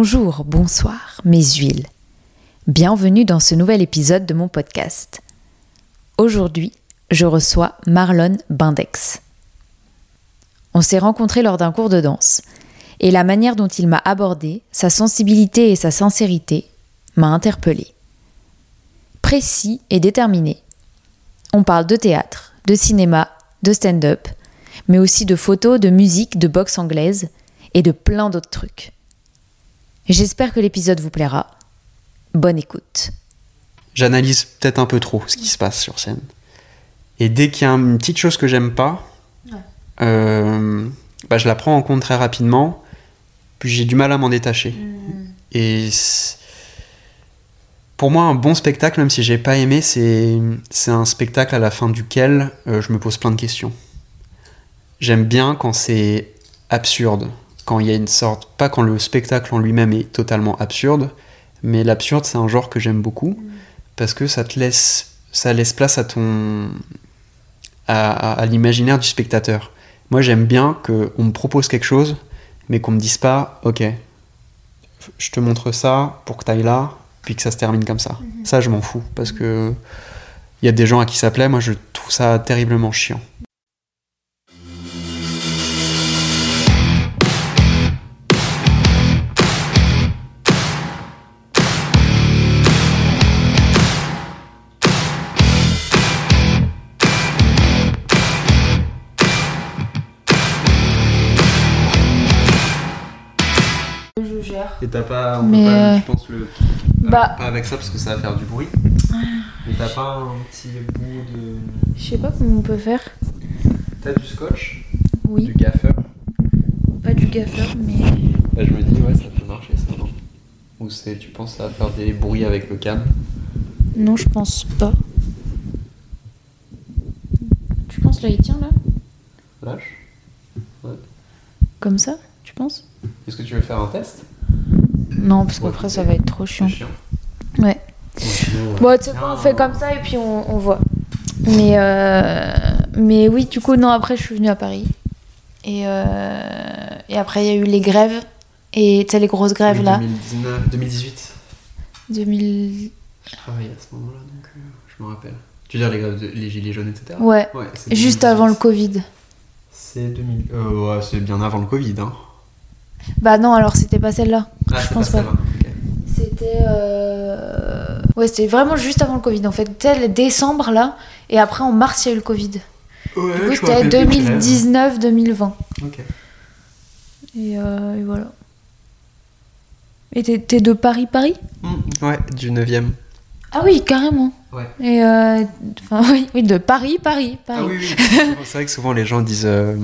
Bonjour, bonsoir, mes huiles. Bienvenue dans ce nouvel épisode de mon podcast. Aujourd'hui, je reçois Marlon Bindex. On s'est rencontrés lors d'un cours de danse, et la manière dont il m'a abordé, sa sensibilité et sa sincérité, m'a interpellée. Précis et déterminé. On parle de théâtre, de cinéma, de stand-up, mais aussi de photos, de musique, de boxe anglaise et de plein d'autres trucs. J'espère que l'épisode vous plaira. Bonne écoute. J'analyse peut-être un peu trop ce qui se passe sur scène. Et dès qu'il y a une petite chose que j'aime pas, euh, bah, je la prends en compte très rapidement, puis j'ai du mal à m'en détacher. Et c'est- pour moi, un bon spectacle, même si j'ai pas aimé, c'est c'est un spectacle à la fin duquel euh, je me pose plein de questions. J'aime bien quand c'est absurde, quand il y a une sorte, pas quand le spectacle en lui-même est totalement absurde, mais l'absurde c'est un genre que j'aime beaucoup parce que ça te laisse, ça laisse place à ton, à, à- à l'imaginaire du spectateur. Moi j'aime bien que on me propose quelque chose, mais qu'on me dise pas, ok, je te montre ça pour que tu ailles là, puis que ça se termine comme ça. Ça je m'en fous parce que il y a des gens à qui ça plaît, moi je trouve ça terriblement chiant. T'as pas, Mais, pas, euh, je pense, le, bah- pas avec ça parce que ça va faire du bruit. Mais t'as pas un petit bout de. Je sais pas comment on peut faire. T'as du scotch, Oui, gaffeur. pas du gaffeur, mais. Bah, je me dis, ouais, ça peut marcher ça, non Ou c'est, tu penses, ça va faire des bruits avec le câble Non, je pense pas. Tu penses là, il tient là Lâche. Comme ça Tu penses Est-ce que tu veux faire un test Non, parce qu'après ça va être trop chiant. chiant. Ouais. Bon, Bon, tu sais quoi, on fait comme ça et puis on, on voit. Mais, euh, mais oui, du coup, non, après, je suis venue à Paris. Et, euh, et après, il y a eu les grèves. Et tu sais, les grosses grèves là. 2019, 2018. 2000. Je travaillais à ce moment-là, donc euh, je me rappelle. Tu veux dire les grèves, de- les gilets jaunes, etc. Ouais, Ouais, juste 2018. avant le Covid. C'est 2000. Euh, ouais, c'est bien avant le Covid, hein. Bah non, alors c'était pas celle-là. Ah, je pense pas. C'était. euh, Ouais, c'était vraiment juste avant le Covid. En fait, tel décembre là. Et après, en mars, il y a eu le Covid. Du coup, c'était rappelle des grèves. 2019-2020. Ok. Et, euh, et voilà. Et t'es de Paris-Paris? Mm, ouais, du 9ème. Ah oui, carrément. Ouais. Et euh, enfin, oui, oui, de Paris, Paris, Paris. Ah oui, oui. c'est vrai que souvent les gens disent euh,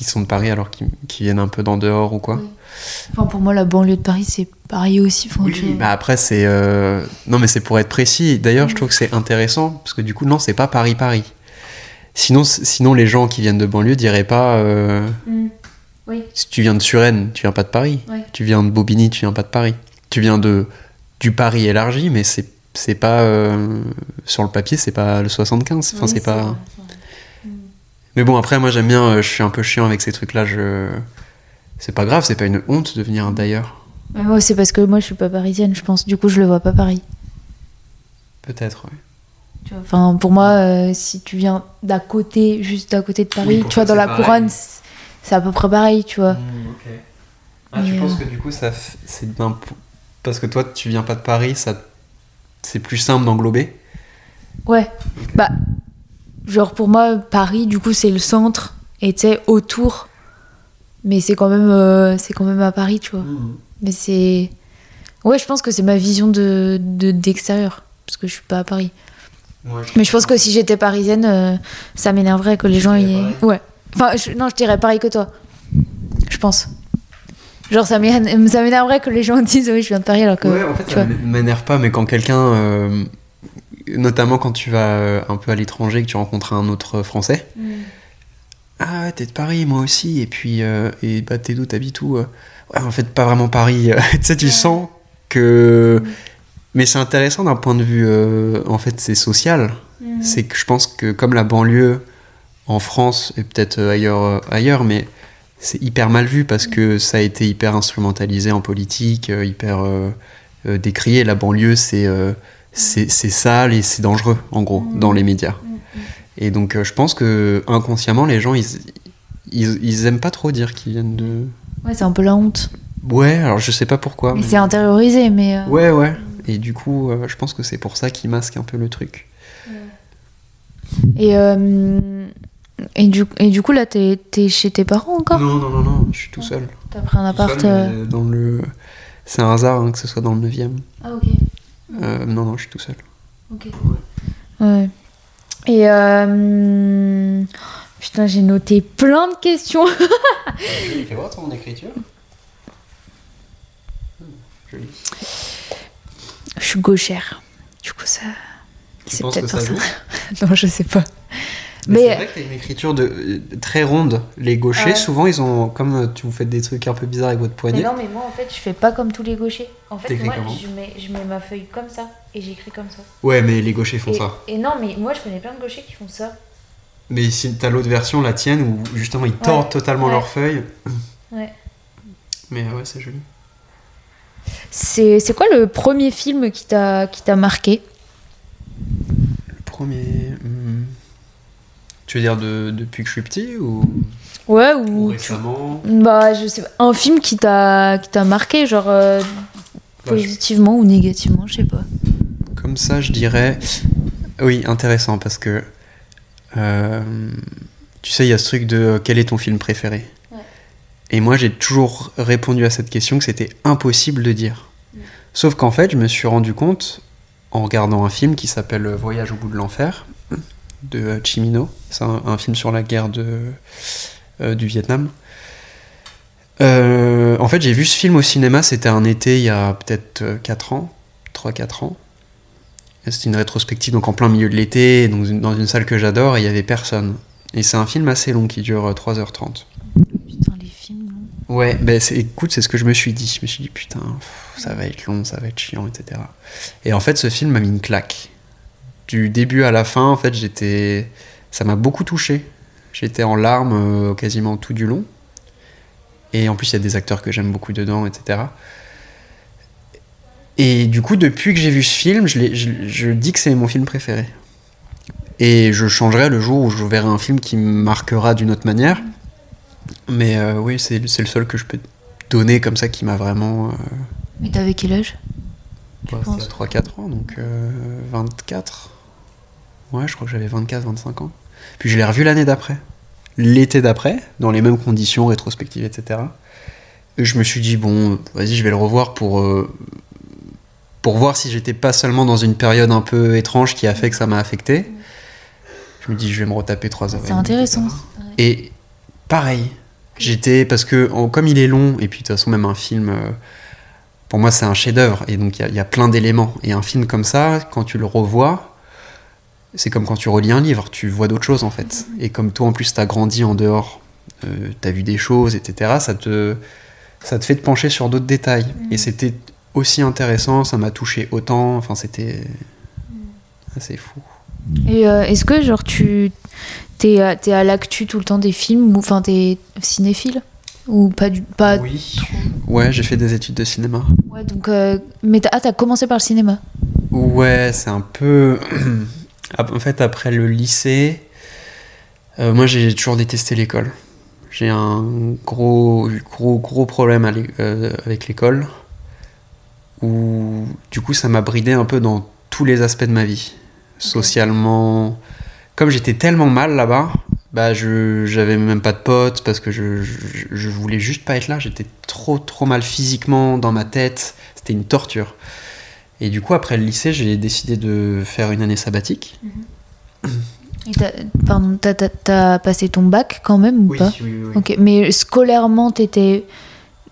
qu'ils sont de Paris alors qu'ils qu'ils viennent un peu d'en dehors ou quoi. Oui. Enfin, pour moi, la banlieue de Paris, c'est Paris aussi. Enfin, tu vois. bah après c'est euh, non mais c'est pour être précis. D'ailleurs, je trouve que c'est intéressant parce que du coup non, c'est pas Paris Paris. Sinon sinon les gens qui viennent de banlieue diraient pas euh, Mm. Oui. si tu viens de Suresnes, tu viens pas de Paris. Tu viens de Bobigny, tu viens pas de Paris. Tu viens de du Paris élargi mais c'est c'est pas euh, sur le papier, c'est pas le 75. Enfin, Oui, c'est pas vrai. Mais bon, après, moi j'aime bien, euh, je suis un peu chiant avec ces trucs-là. Je... C'est pas grave, c'est pas une honte de venir d'ailleurs. Mais moi, c'est parce que moi, je suis pas parisienne, je pense. Du coup, je le vois pas Paris. Peut-être, vois, Enfin, pour moi, euh, si tu viens d'à côté, juste d'à côté de Paris, Oui, tu vois, dans la pareil. couronne, c'est à peu près pareil, tu vois. Ah, tu penses euh, que du coup, ça f- c'est d'un- Parce que toi, tu viens pas de Paris, ça... c'est plus simple d'englober? Ouais. Bah, genre pour moi, Paris, du coup, c'est le centre, et tu sais, autour. Mais c'est quand même, euh, c'est quand même à Paris, tu vois. Mais c'est, ouais, je pense que c'est ma vision de de- d'extérieur, parce que je suis pas à Paris. Ouais, Mais je pense que si j'étais parisienne, euh, ça m'énerverait que les gens y... pareil. Ouais. Enfin, je- non, je dirais pareil que toi. Je pense. Genre, ça m'é- ça m'énerverait que les gens disent oui, je viens de Paris alors que. Ouais, en fait, tu ça vois. m'énerve pas, mais quand quelqu'un, euh, notamment quand tu vas euh, un peu à l'étranger, que tu rencontres un autre Français, ah ouais, t'es de Paris, moi aussi, et puis, euh, et bah, t'es d'où, t'habites où euh? Ouais, en fait, pas vraiment Paris. tu sais, tu Ouais. sens que. Mais c'est intéressant d'un point de vue, euh, en fait, c'est social. Mhm. C'est que je pense que comme la banlieue en France et peut-être ailleurs, ailleurs mais c'est hyper mal vu parce que ça a été hyper instrumentalisé en politique, hyper euh, décrié. La banlieue, c'est c'est sale et c'est dangereux, en gros, dans les médias. Et donc, je pense que inconsciemment, les gens, ils, ils, ils aiment pas trop dire qu'ils viennent de. Ouais, c'est un peu la honte. Ouais, alors je sais pas pourquoi. Mais, c'est intériorisé, mais. Ouais, ouais. Et du coup, je pense que c'est pour ça qu'ils masquent un peu le truc. Et et du, et du coup, là, t'es es chez tes parents encore? Non, non, non, non, je suis tout seul. T'as pris un appart euh, dans le... C'est un hasard hein, que ce soit dans le 9 Ah, ok. Euh, non, non, je suis tout seul. Ok. Ouais. Et. Euh... Putain, j'ai noté plein de questions. Fais voir ton écriture. Hmm, joli. Je suis gauchère. Du coup, ça. C'est peut-être pour ça. non, je sais pas. Mais, c'est vrai que t'as une écriture de, très ronde. Les gauchers, souvent, ils ont. Comme euh, tu vous faites des trucs un peu bizarres avec votre poignet. Mais non, mais moi, en fait, je fais pas comme tous les gauchers. En fait, moi, je mets, je mets, ma feuille comme ça et j'écris comme ça. Ouais, mais les gauchers font ça. Et non, mais moi, je connais plein de gauchers qui font ça. Mais si t'as l'autre version, la tienne, où justement ils tordent totalement leur feuille. Ouais. Mais ouais, c'est joli. C'est quoi le premier film qui t'a marqué? Le premier. Hmm. Tu veux dire de, depuis que je suis petit ou Ouais, ou, récemment? Bah, je sais pas. Un film qui t'a marqué, genre euh, bah, positivement ou négativement, je sais pas. Comme ça, je dirais. Oui, intéressant parce que. Euh, tu sais, il y a ce truc de euh, quel est ton film préféré? Ouais. Et moi, j'ai toujours répondu à cette question que c'était impossible de dire. Mm. Sauf qu'en fait, je me suis rendu compte en regardant un film qui s'appelle Voyage au bout de l'enfer de Chimino. C'est un, film sur la guerre de, euh, du Vietnam. Euh, en fait, j'ai vu ce film au cinéma, c'était un été il y a peut-être 4 ans, 3-4 ans. C'était une rétrospective donc en plein milieu de l'été, dans une salle que j'adore, et il y avait personne. Et c'est un film assez long qui dure 3h30. Putain, les films Ouais, ben écoute, c'est ce que je me suis dit. Je me suis dit, putain, ça va être long, ça va être chiant, etc. Et en fait, ce film m'a mis une claque du début à la fin, en fait, j'étais, ça m'a beaucoup touché. J'étais en larmes euh, quasiment tout du long. Et en plus, il y a des acteurs que j'aime beaucoup dedans, etc. Et du coup, depuis que j'ai vu ce film, je, je, dis que c'est mon film préféré. Et je changerai le jour où je verrai un film qui me marquera d'une autre manière. Mais euh, oui, c'est le seul que je peux donner comme ça qui m'a vraiment. Euh... Mais t'avais quel âge? bah, C'était 3-4 ans, donc 24. Ouais, je crois que j'avais 24, 25 ans. Puis je l'ai revu l'année d'après. L'été d'après, dans les mêmes conditions, rétrospectives, etc. Et je me suis dit, bon, vas-y, je vais le revoir pour, euh, pour voir si j'étais pas seulement dans une période un peu étrange qui a fait que ça m'a affecté. Je me dis, je vais me retaper 3 heures. C'est intéressant. Et pareil, j'étais. Parce que, comme il est long, et puis de toute façon, même un film. Euh, pour moi, c'est un chef-d'œuvre, et donc il y, y, a plein d'éléments. Et un film comme ça, quand tu le revois, c'est comme quand tu relis un livre, tu vois d'autres choses en fait. Et comme toi en plus t'as grandi en dehors, euh, t'as vu des choses, etc., ça te, ça te fait te pencher sur d'autres détails. Et mm. c'était aussi intéressant, ça m'a touché autant, enfin c'était assez fou. Et euh, est-ce que genre tu t'es, es à l'actu tout le temps des films, ou enfin t'es cinéphile ou pas du pas Oui. Ouais, j'ai fait des études de cinéma. Ouais, donc euh, mais t'as, ah, t'as commencé par le cinéma? Ouais, c'est un peu En fait, après le lycée, euh, moi j'ai toujours détesté l'école. J'ai un gros, gros, gros problème euh, avec l'école. Où du coup ça m'a bridé un peu dans tous les aspects de ma vie. Socialement. Comme j'étais tellement mal là-bas, bah je j'avais même pas de potes parce que je, je, je, voulais juste pas être là. J'étais trop trop mal physiquement dans ma tête. C'était une torture. Et du coup, après le lycée, j'ai décidé de faire une année sabbatique. Mhm. Et pardon, t'as as, passé ton bac quand même ou oui, pas Oui, oui, Ok, mais scolairement, t'étais,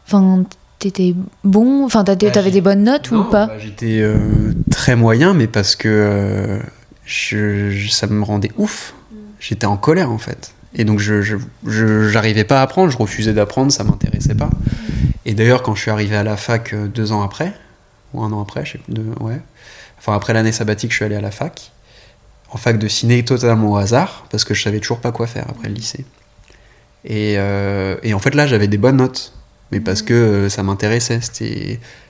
enfin, t'étais bon, enfin, bah, t'avais des bonnes notes ou pas bah, J'étais euh, très moyen, mais parce que euh, je, ça me rendait ouf. Mm. J'étais en colère en fait. Et donc je j'arrivais pas à apprendre, je refusais d'apprendre, ça m'intéressait pas. Mm. Et d'ailleurs, quand je suis arrivé à la fac euh, deux ans après, ou un an après, je sais de, ouais. Enfin, après l'année sabbatique, je suis allé à la fac, en fac de ciné totalement au hasard, parce que je savais toujours pas quoi faire après le lycée. Et, euh, et en fait, là, j'avais des bonnes notes. Mais parce que euh, ça m'intéressait.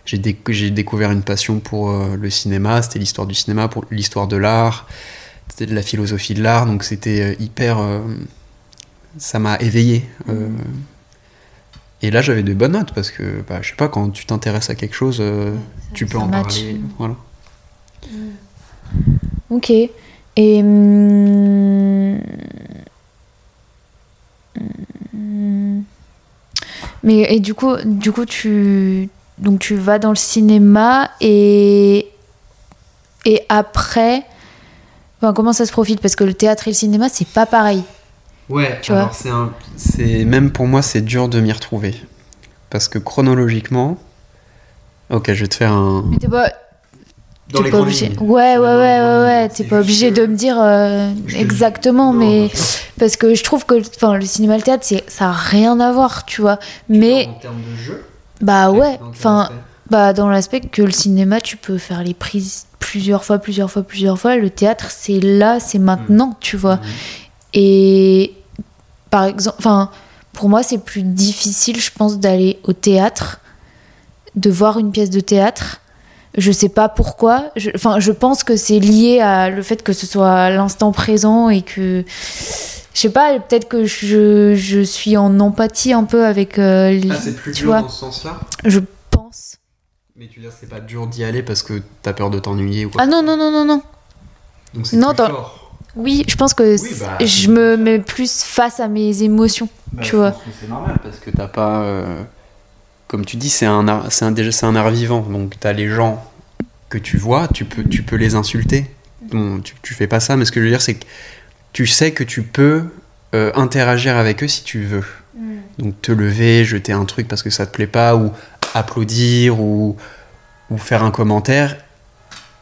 J'ai, déc- découvert une passion pour euh, le cinéma. C'était l'histoire du cinéma, pour l'histoire de l'art. C'était de la philosophie de l'art. Donc c'était hyper. ça m'a éveillé. euh. Et là, j'avais de bonnes notes parce que, bah, je sais pas, quand tu t'intéresses à quelque chose, euh, tu peux en match. parler. Voilà. Ok. Et. hum, hum, Mais et du coup, du coup, tu donc tu vas dans le cinéma et et après, enfin, comment ça se profite? Parce que le théâtre et le cinéma, c'est pas pareil. Ouais, Tu alors vois c'est un- c'est même pour moi c'est dur de m'y retrouver parce que chronologiquement, ok, je vais te faire un. Mais t'es pas, Dans t'es les pas obligé. Ouais, ouais, ouais, ouais, ouais. T'es pas obligé de me dire euh, exactement, Non, mais parce que je trouve que, le cinéma, le théâtre, c'est ça a rien à voir, tu vois. Mais en termes de jeu, bah ouais, enfin. Bah, dans l'aspect que le cinéma, tu peux faire les prises plusieurs fois, plusieurs fois, plusieurs fois. Le théâtre, c'est là, c'est maintenant, tu vois. Mhm. Et par exemple, enfin, pour moi, c'est plus difficile, je pense, d'aller au théâtre, de voir une pièce de théâtre. Je sais pas pourquoi. Je- Enfin, je, pense que c'est lié à le fait que ce soit l'instant présent et que. Je sais pas, peut-être que je, je suis en empathie un peu avec. euh, les- Ah, c'est plus tu dur vois, dans ce sens-là? Je pense. Mais tu veux dire, c'est pas dur d'y aller parce que t'as peur de t'ennuyer ou quoi? Ah non, non, non, non, non. Donc c'est non, plus dans- fort. Oui, je pense que Oui, bah, je me mets plus face à mes émotions. Bah, tu je vois. c'est normal parce que t'as pas. euh, Comme tu dis, c'est un, art- c'est un, déjà, c'est un art vivant. Donc t'as les gens que tu vois, tu peux, tu peux les insulter. Bon, tu, tu fais pas ça, mais ce que je veux dire, c'est que tu sais que tu peux euh, interagir avec eux si tu veux. Donc te lever, jeter un truc parce que ça te plaît pas, ou applaudir, ou, ou faire un commentaire.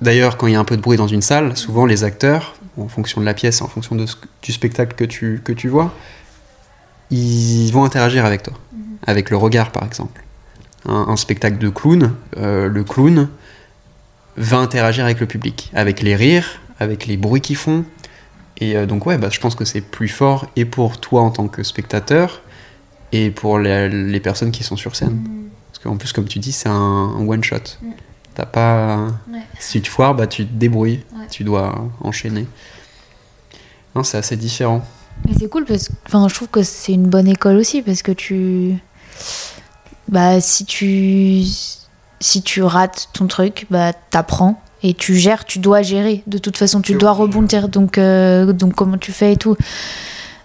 D'ailleurs, quand il y a un peu de bruit dans une salle, souvent les acteurs, en fonction de la pièce, en fonction de ce du spectacle que tu, que tu vois, ils vont interagir avec toi, avec le regard par exemple. Un, un spectacle de clown, euh, le clown va interagir avec le public, avec les rires, avec les bruits qu'ils font. Et euh, donc ouais, bah, je pense que c'est plus fort et pour toi en tant que spectateur et pour les, les personnes qui sont sur scène. Parce qu'en plus, comme tu dis, c'est un, un one shot. T'as pas. Ouais. Si tu te foires, bah, tu te débrouilles. Ouais. Tu dois enchaîner. Non, c'est assez différent. Mais c'est cool parce que enfin, je trouve que c'est une bonne école aussi parce que tu. Bah, si tu. Si tu rates ton truc, bah, t'apprends et tu gères, tu dois gérer. De toute façon, tu dois rebondir. Donc, euh, donc, comment tu fais et tout.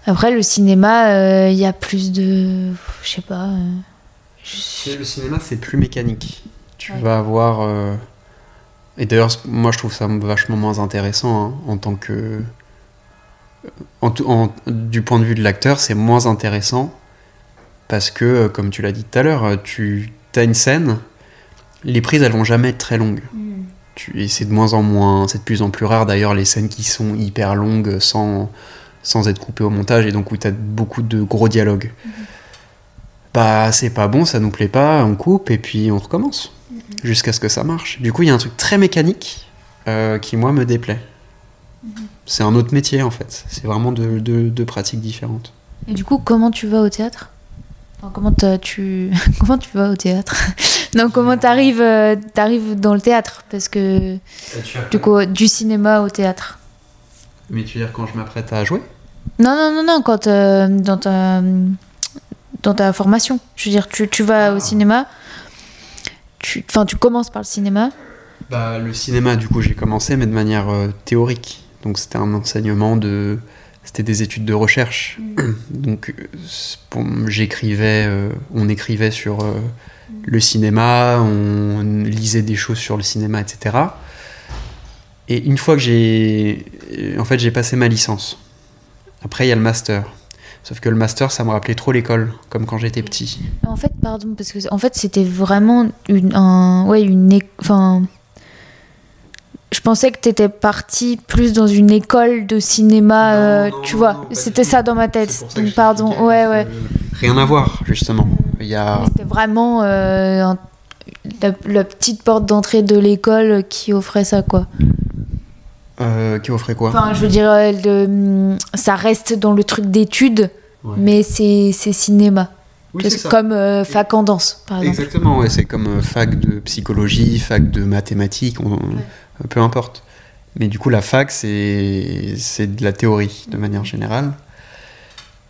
Après, le cinéma, euh, il y a plus de. Je sais pas. euh, Le cinéma, c'est plus mécanique. Tu Ouais. vas avoir. euh, Et d'ailleurs, moi, je trouve ça vachement moins intéressant hein, en tant que. En tout- en- Du point de vue de l'acteur, c'est moins intéressant parce que, euh, comme tu l'as dit tout à l'heure, euh, tu as une scène, les prises, elles vont jamais être très longues. Tu- Et c'est de moins en moins, c'est de plus en plus rare d'ailleurs les scènes qui sont hyper longues sans, sans être coupées au montage et donc où tu as beaucoup de gros dialogues. Bah c'est pas bon, ça nous plaît pas, on coupe et puis on recommence jusqu'à ce que ça marche. Du coup il y a un truc très mécanique euh, qui moi me déplaît. C'est un autre métier en fait, c'est vraiment deux de, de pratiques différentes. Et du coup, comment tu vas au théâtre? Enfin, comment, tu... comment tu vas au théâtre? Non, comment t'arrives euh, t'arrives dans le théâtre? Parce que, du coup, du cinéma au théâtre. Mais tu veux dire quand je m'apprête à jouer? Non, non, non, non, quand euh, dans, ta, dans ta formation. Je veux dire, tu, tu vas au Ah. cinéma, tu, enfin, tu commences par le cinéma. Bah, le cinéma, du coup, j'ai commencé, mais de manière euh, théorique. Donc, c'était un enseignement de. C'était des études de recherche. Donc, euh, j'écrivais, euh, on écrivait sur euh, le cinéma, on lisait des choses sur le cinéma, etc. Et une fois que j'ai. En fait, j'ai passé ma licence. Après, il y a le master. Sauf que le master, ça me rappelait trop l'école, comme quand j'étais petit. En fait, pardon, parce que en fait, c'était vraiment une, un, ouais, une, enfin, je pensais que t'étais parti plus dans une école de cinéma, Non, euh, non, tu vois. C'était ça dans ma tête. Donc pardon, ouais, ouais. Rien à voir, justement. Il y a. C'était vraiment euh, un- la, la petite porte d'entrée de l'école qui offrait ça, quoi. Euh, qui offrait quoi Enfin, je veux dire, euh, le- ça reste dans le truc d'études, mais c'est cinéma. Oui, comme euh, fac en danse, par exemple. Exactement, ouais, c'est comme euh, fac de psychologie, fac de mathématiques, on- peu importe. Mais du coup, la fac, c'est c'est de la théorie, de manière générale.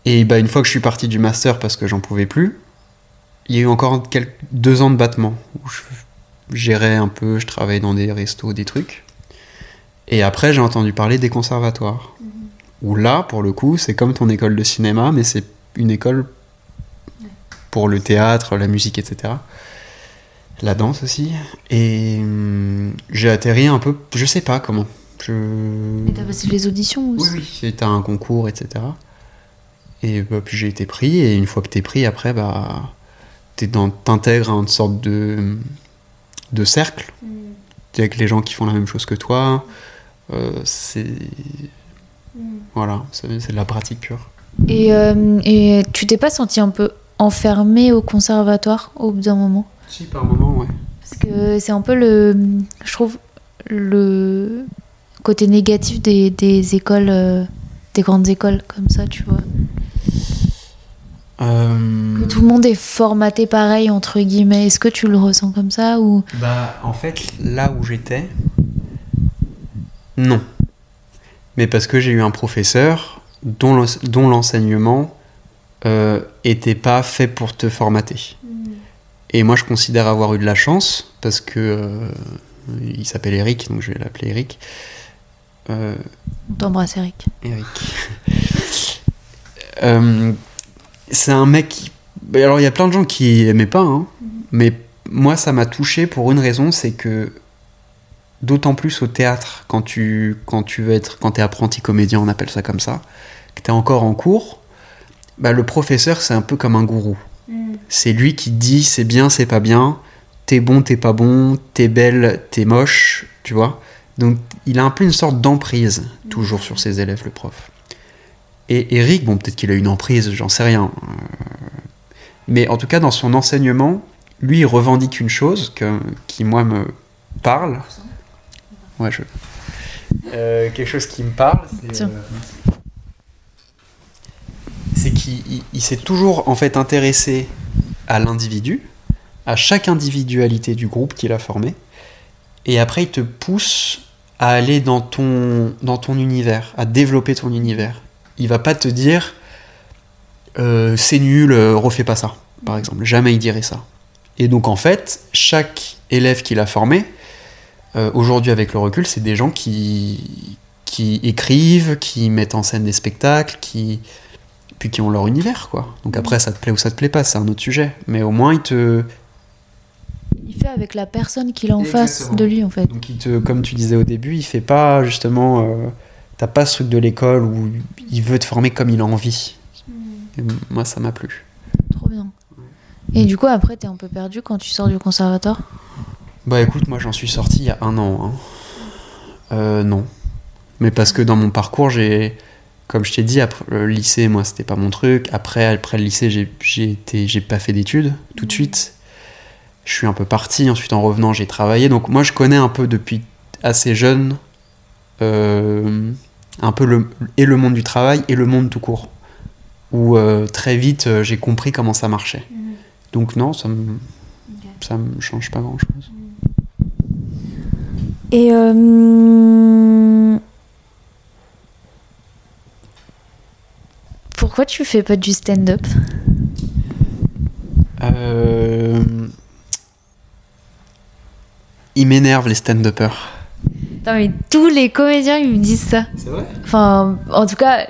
Et bah, une fois que je suis parti du master parce que j'en pouvais plus, il y a eu encore quelques, deux ans de battement où je gérais un peu, je travaillais dans des restos, des trucs. Et après, j'ai entendu parler des conservatoires. Où là, pour le coup, c'est comme ton école de cinéma, mais c'est une école pour le théâtre, la musique, etc. La danse aussi. Et hum, j'ai atterri un peu, je sais pas comment. Je... Et t'as passé les auditions Oui, aussi oui, c'était un concours, etc. Et bah, puis j'ai été pris, et une fois que t'es pris, après, bah, t'intègres à une sorte de, de cercle. T'es avec les gens qui font la même chose que toi. C'est. Voilà, c'est de la pratique pure. Et, euh, et tu t'es pas senti un peu enfermé au conservatoire au bout d'un moment? Si, par moment, ouais. Parce que c'est un peu le. Je trouve le côté négatif des, des écoles, euh, des grandes écoles comme ça, tu vois. Euh, Que tout le monde est formaté pareil, entre guillemets. Est-ce que tu le ressens comme ça ou... Bah, en fait, là où j'étais, non. Mais parce que j'ai eu un professeur dont l'ens- dont l'enseignement euh, était pas fait pour te formater. Et moi, je considère avoir eu de la chance parce que euh, il s'appelle Eric, donc je vais l'appeler Eric. Euh, On t'embrasse, Eric. Eric. Euh, c'est un mec. qui- bah, Alors, il y a plein de gens qui aimaient pas, hein, mais moi, ça m'a touché pour une raison c'est que, d'autant plus au théâtre, quand tu, quand tu veux être. Quand tu es apprenti comédien, on appelle ça comme ça, que tu es encore en cours, bah, le professeur, c'est un peu comme un gourou. C'est lui qui dit c'est bien, c'est pas bien, t'es bon, t'es pas bon, t'es belle, t'es moche, tu vois. Donc il a un peu une sorte d'emprise, toujours sur ses élèves, le prof. Et Eric, bon, peut-être qu'il a une emprise, j'en sais rien. Euh, Mais en tout cas, dans son enseignement, lui, il revendique une chose que, qui, moi, me parle. Ouais, je. Euh, quelque chose qui me parle, c'est. Euh, c'est qu'il il- il s'est toujours, en fait, intéressé à l'individu, à chaque individualité du groupe qu'il a formé. Et après, il te pousse à aller dans ton, dans ton univers, à développer ton univers. Il va pas te dire euh, c'est nul, refais pas ça, par exemple. Jamais il dirait ça. Et donc, en fait, chaque élève qu'il a formé, euh, aujourd'hui avec le recul, c'est des gens qui, qui écrivent, qui mettent en scène des spectacles, qui puis qui ont leur univers, quoi. Donc après, ça te plaît ou ça te plaît pas, c'est un autre sujet. Mais au moins, il te, Il fait avec la personne qu'il a en face de lui, en fait. Donc il te, comme tu disais au début, il fait pas justement, euh, t'as pas ce truc de l'école où il veut te former comme il a envie. Et m- moi, ça m'a plu. Trop bien. Et du coup, après, t'es un peu perdu quand tu sors du conservatoire? Bah écoute, moi j'en suis sorti il y a un an. hein. Euh, non. Mais parce que dans mon parcours, j'ai, comme je t'ai dit, après le lycée, moi c'était pas mon truc. Après, après le lycée, j'ai, j'ai été, j'ai pas fait d'études tout de suite. Je suis un peu parti. Ensuite, en revenant, j'ai travaillé. Donc moi, je connais un peu depuis assez jeune, euh, un peu le et le monde du travail et le monde tout court. Où euh, très vite, j'ai compris comment ça marchait. Donc non, ça me, ça me change pas grand chose. Et euh, pourquoi tu fais pas du stand-up? Euh... Ils m'énervent les stand-uppers. Putain, mais tous les comédiens ils me disent ça. C'est vrai? Enfin, en tout cas,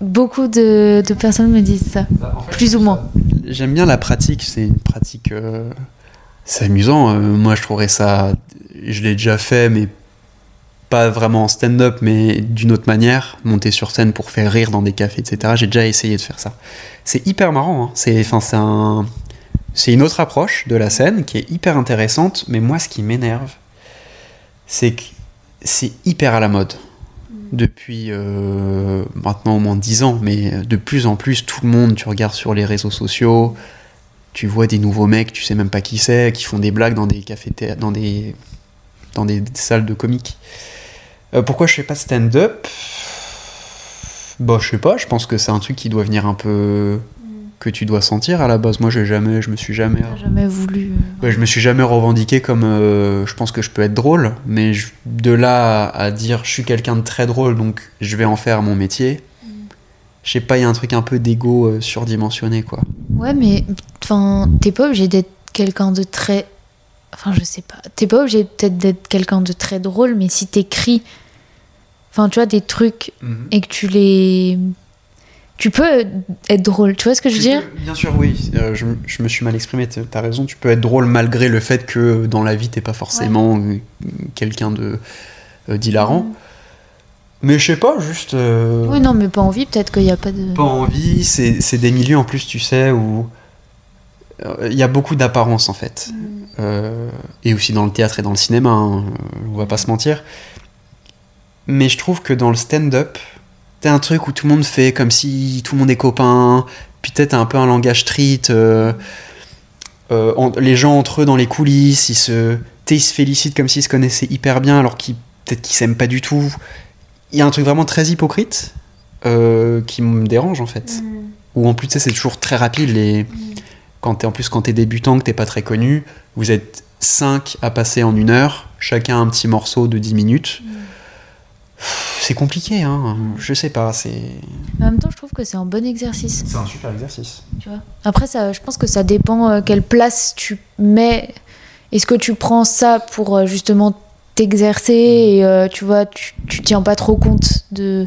beaucoup de, de personnes me disent ça. Plus ou moins. J'aime bien la pratique, c'est une pratique. euh, C'est amusant. euh, moi, je trouverais ça. Je l'ai déjà fait, mais pas vraiment en stand-up, mais d'une autre manière. Monter sur scène pour faire rire dans des cafés, etc. J'ai déjà essayé de faire ça. C'est hyper marrant. hein. C'est une autre approche de la scène qui est hyper intéressante, mais moi, ce qui m'énerve, c'est que c'est hyper à la mode. Depuis euh, maintenant au moins 10 ans, mais de plus en plus, tout le monde, tu regardes sur les réseaux sociaux, tu vois des nouveaux mecs, tu sais même pas qui c'est, qui font des blagues dans des cafés, dans des, dans des salles de comiques. Euh, pourquoi je fais pas de stand-up? Bah, je sais pas, je pense que c'est un truc qui doit venir un peu. que tu dois sentir à la base. Moi, j'ai jamais, je me suis jamais. Jamais voulu. euh, Ouais, je me suis jamais revendiqué comme. euh, je pense que je peux être drôle, mais je- de là à, à dire je suis quelqu'un de très drôle, donc je vais en faire mon métier. Je sais pas, il y a un truc un peu d'ego euh, surdimensionné, quoi. Ouais, mais enfin, t'es pas obligé d'être quelqu'un de très. Enfin, je sais pas. T'es pas obligé peut-être d'être quelqu'un de très drôle, mais si t'écris. Enfin, tu vois, des trucs et que tu les. Tu peux être drôle, tu vois ce que je veux Tu dire? peux- Bien sûr, oui. Euh, je, je me suis mal exprimé. t'as- raison. Tu peux être drôle malgré le fait que dans la vie t'es pas forcément euh, quelqu'un de euh, d'hilarant. Mais je sais pas, juste. euh, Oui, non, mais pas envie, peut-être qu'il n'y a pas de. pas envie. C'est des milieux en plus, tu sais, où il y a beaucoup d'apparence en fait. Euh, et aussi dans le théâtre et dans le cinéma, hein, on va pas se mentir. Mais je trouve que dans le stand-up, t'as un truc où tout le monde fait comme si tout le monde est copain, puis peut-être un peu un langage street. euh, euh, en- les gens entre eux dans les coulisses, ils se, ils se félicitent comme s'ils se connaissaient hyper bien, alors qu'ils peut-être qu'ils s'aiment pas du tout. Il y a un truc vraiment très hypocrite euh, qui me dérange en fait. Ou en plus, c'est toujours très rapide. Les... Quand t'es, en plus, quand t'es débutant, que t'es pas très connu, vous êtes 5 à passer en une heure, chacun un petit morceau de 10 minutes. C'est compliqué, hein. Je sais pas, c'est. En même temps, je trouve que c'est un bon exercice. C'est un super exercice. Tu vois. Après, ça, je pense que ça dépend euh, quelle place tu mets. Est-ce que tu prends ça pour euh, justement t'exercer et euh, tu vois, tu, tu tiens pas trop compte de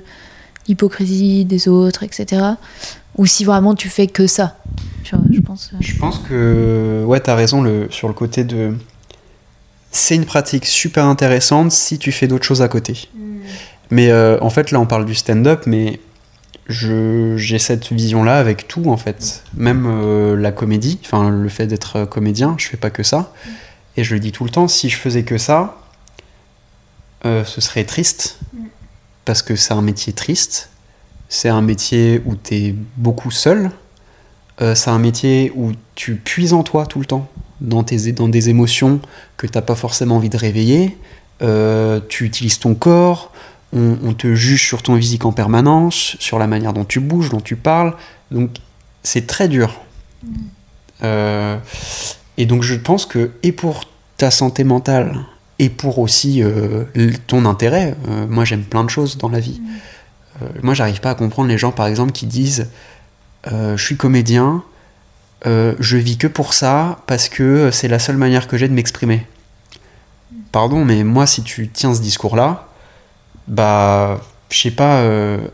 l'hypocrisie des autres, etc. Ou si vraiment tu fais que ça. Tu vois, je pense. euh, Je pense que. Ouais, t'as raison le... sur le côté de. C'est une pratique super intéressante si tu fais d'autres choses à côté. Mais euh, en fait, là, on parle du stand-up, mais je, j'ai cette vision-là avec tout, en fait. Même euh, la comédie, enfin, le fait d'être comédien, je fais pas que ça. Et je le dis tout le temps, si je faisais que ça, ce serait triste. Parce que c'est un métier triste. C'est un métier où tu es beaucoup seul. Euh, c'est un métier où tu puises en toi tout le temps, dans, tes, dans des émotions que t'as pas forcément envie de réveiller. Euh, tu utilises ton corps, on, on te juge sur ton physique en permanence, sur la manière dont tu bouges, dont tu parles. Donc c'est très dur. Euh, et donc je pense que, et pour ta santé mentale, et pour aussi euh, ton intérêt, euh, moi j'aime plein de choses dans la vie. Euh, moi j'arrive pas à comprendre les gens par exemple qui disent euh, je suis comédien, je vis que pour ça parce que c'est la seule manière que j'ai de m'exprimer. Pardon, mais moi, si tu tiens ce discours-là, bah, je sais pas,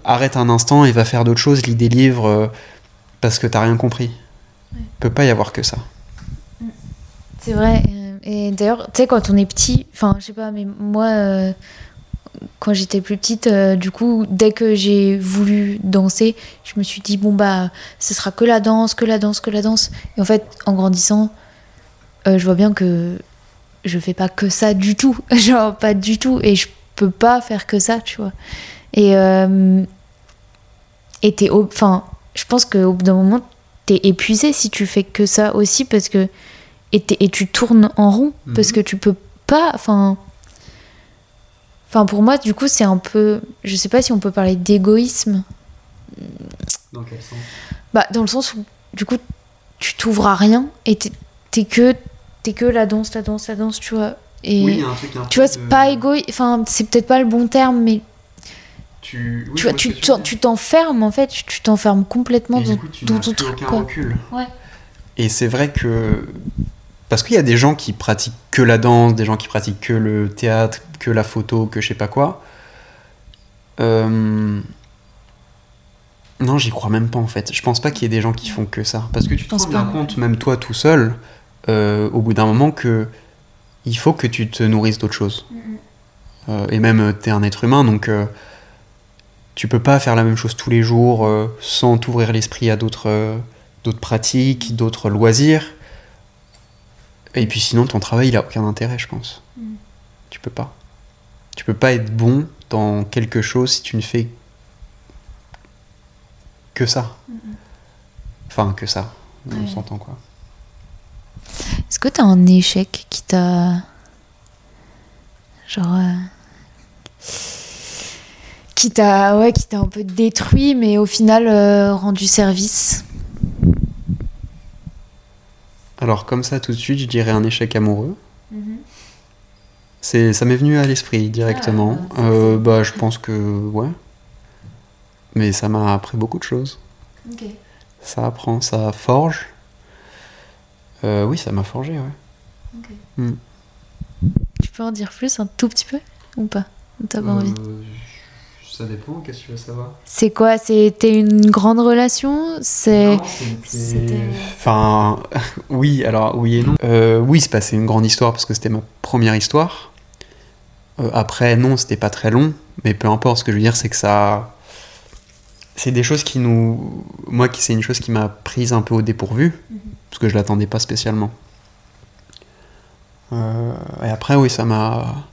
arrête un instant et va faire d'autres choses, lis des livres parce que t'as rien compris. Peut pas y avoir que ça. C'est vrai. Et d'ailleurs, tu sais, quand on est petit, enfin, je sais pas, mais moi, euh, quand j'étais plus petite, euh, du coup, dès que j'ai voulu danser, je me suis dit, bon, bah, ce sera que la danse, que la danse, que la danse. Et en fait, en grandissant, euh, je vois bien que je fais pas que ça du tout. Genre, pas du tout. Et je peux pas faire que ça, tu vois. Et. Et Enfin, je pense qu'au bout d'un moment, t'es épuisé si tu fais que ça aussi parce que et, tu tournes en rond parce Mhm. que tu peux pas enfin enfin pour moi du coup c'est un peu je sais pas si on peut parler d'égoïsme Dans quel sens? Bah dans le sens où du coup tu t'ouvres à rien et t'es t'es que t'es que la danse la danse la danse tu vois et Oui, il y a un truc un tu vois c'est de- pas égoïste enfin c'est peut-être pas le bon terme mais Tu, oui, tu vois tu t'enfermes en fait tu t'enfermes complètement Et dans, du coup, tu dans ton truc aucun quoi recul. Ouais. Et c'est vrai que. Parce qu'il y a des gens qui pratiquent que la danse, des gens qui pratiquent que le théâtre, que la photo, que je sais pas quoi. Euh, Non, j'y crois même pas en fait. Je pense pas qu'il y ait des gens qui font que ça. Parce que tu te rends bien compte, même toi tout seul, euh, au bout d'un moment, que il faut que tu te nourrisses d'autres choses. Euh, et même, t'es un être humain, donc tu peux pas faire la même chose tous les jours sans t'ouvrir l'esprit à d'autres d'autres pratiques, d'autres loisirs. Et puis sinon, ton travail, il a aucun intérêt, je pense. Tu peux pas. Tu peux pas être bon dans quelque chose si tu ne fais que ça. Enfin, que ça. On Ouais. s'entend quoi. Est-ce que t'as un échec qui t'a. Genre. euh, qui t'a ouais, qui t'a un peu détruit, mais au final euh, rendu service? Alors comme ça tout de suite, je dirais un échec amoureux. Mhm. C'est, ça m'est venu à l'esprit directement. Ah, Euh, bah, je pense que ouais. Mais ça m'a appris beaucoup de choses. Ça apprend, ça forge. Euh, oui, ça m'a forgé, ouais. Tu peux en dire plus un tout petit peu ou pas T'as pas envie? Euh, ça dépend, qu'est-ce que tu veux savoir? C'est quoi? C'était une grande relation? C'est Enfin, oui, alors oui et non. Euh, oui, c'est passé une grande histoire parce que c'était ma première histoire. Euh, après, non, c'était pas très long, mais peu importe. Ce que je veux dire, c'est que ça. C'est des choses qui nous. Moi, qui c'est une chose qui m'a prise un peu au dépourvu, parce que je l'attendais pas spécialement. Euh, et après, oui, ça m'a.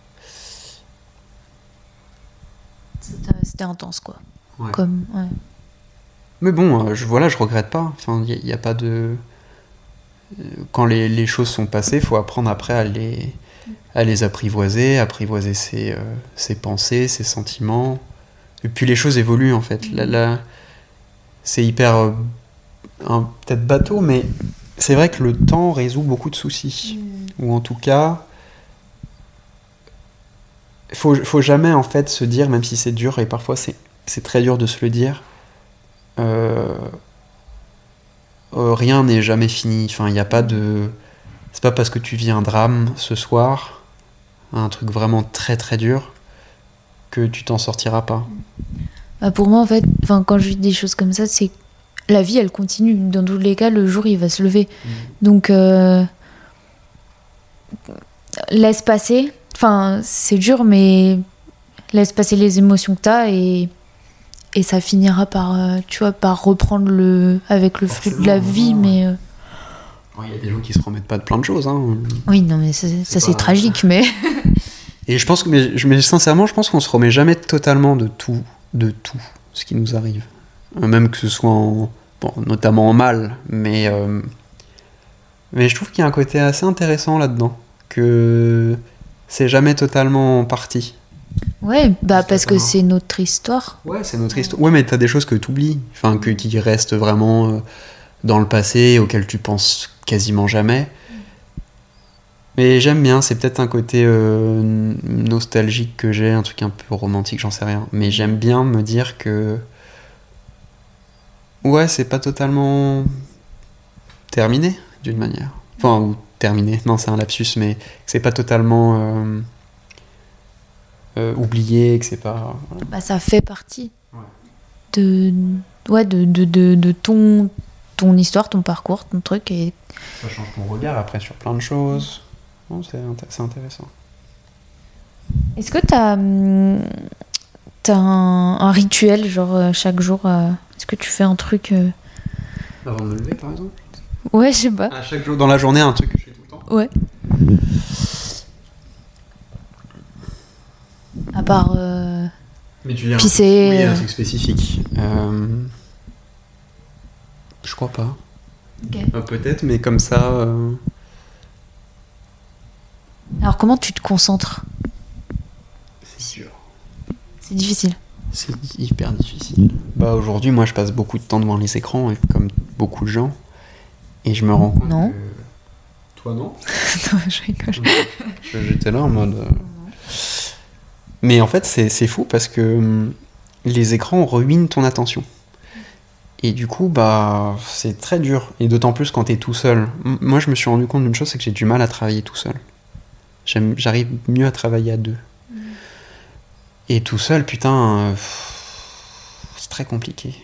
C'était c'était intense quoi. Ouais. Comme ouais. Mais bon, euh, je, voilà, je regrette pas. Enfin, il n'y a, pas de. euh, Quand les, les choses sont passées, il faut apprendre après à les, à les apprivoiser, apprivoiser ses, euh, ses pensées, ses sentiments. Et puis les choses évoluent en fait. Là, là, c'est hyper. euh, Peut-être bateau, mais c'est vrai que le temps résout beaucoup de soucis. Ou en tout cas. Faut, faut jamais en fait se dire, même si c'est dur, et parfois c'est très dur de se le dire, euh, euh, rien n'est jamais fini. Enfin, il n'y a pas de. C'est pas parce que tu vis un drame ce soir, un truc vraiment très très dur, que tu t'en sortiras pas. Bah, pour moi en fait, quand je vis des choses comme ça, c'est la vie elle continue. Dans tous les cas, le jour il va se lever. Donc euh, laisse passer. Enfin c'est dur, mais laisse passer les émotions que t'as et et ça finira par euh, tu vois par reprendre le avec le flux de la vie, mais euh, Il y a des gens qui se remettent pas de plein de choses. Hein. oui non mais ça, c'est pas- tragique, mais Et je pense que, mais, mais sincèrement, je pense qu'on se remet jamais totalement de tout, de tout ce qui nous arrive. Euh, Même que ce soit en, bon, notamment en mal, mais, euh, mais je trouve qu'il y a un côté assez intéressant là-dedans, que c'est jamais totalement parti. ouais bah parce que c'est notre histoire. Ouais, c'est notre histoire. Ouais, mais t'as des choses que t'oublies, enfin, que, qui restent vraiment euh, dans le passé, auxquelles tu penses quasiment jamais. Mais j'aime bien, c'est peut-être un côté euh, nostalgique que j'ai, un truc un peu romantique, j'en sais rien. Mais j'aime bien me dire que. Ouais, c'est pas totalement terminé, d'une manière. Enfin, ou terminé, non, c'est un lapsus, mais que c'est pas totalement euh, euh, oublié, que c'est pas. voilà. Bah ça fait partie Ouais. de ouais de, de, de, de ton ton histoire, ton parcours, ton truc et Ça change ton regard après sur plein de choses. Non, c'est c'est intéressant. Est-ce que t'as hum, t'as un, un rituel genre euh, chaque jour euh, Est-ce que tu fais un truc euh, Avant de me lever, par exemple? Ouais, je sais pas. À chaque jour dans la journée, un truc que je Ouais. À part euh, Mais tu viens. Oui, euh, un truc spécifique. Euh, Je crois pas. Euh, Peut-être, mais comme ça. euh, Alors comment tu te concentres? C'est dur. C'est difficile. C'est hyper difficile. Bah aujourd'hui, moi, je passe beaucoup de temps devant les écrans, comme beaucoup de gens, et je me rends compte Non. que toi non. Non, je rigole. J'étais là en mode. euh, Mais en fait, c'est c'est fou parce que hum, les écrans ruinent ton attention. Et du coup, bah, c'est très dur. Et d'autant plus quand t'es tout seul. M- Moi, je me suis rendu compte d'une chose, c'est que j'ai du mal à travailler tout seul. J'arrive mieux à travailler à deux. Et tout seul, putain, euh, c'est très compliqué.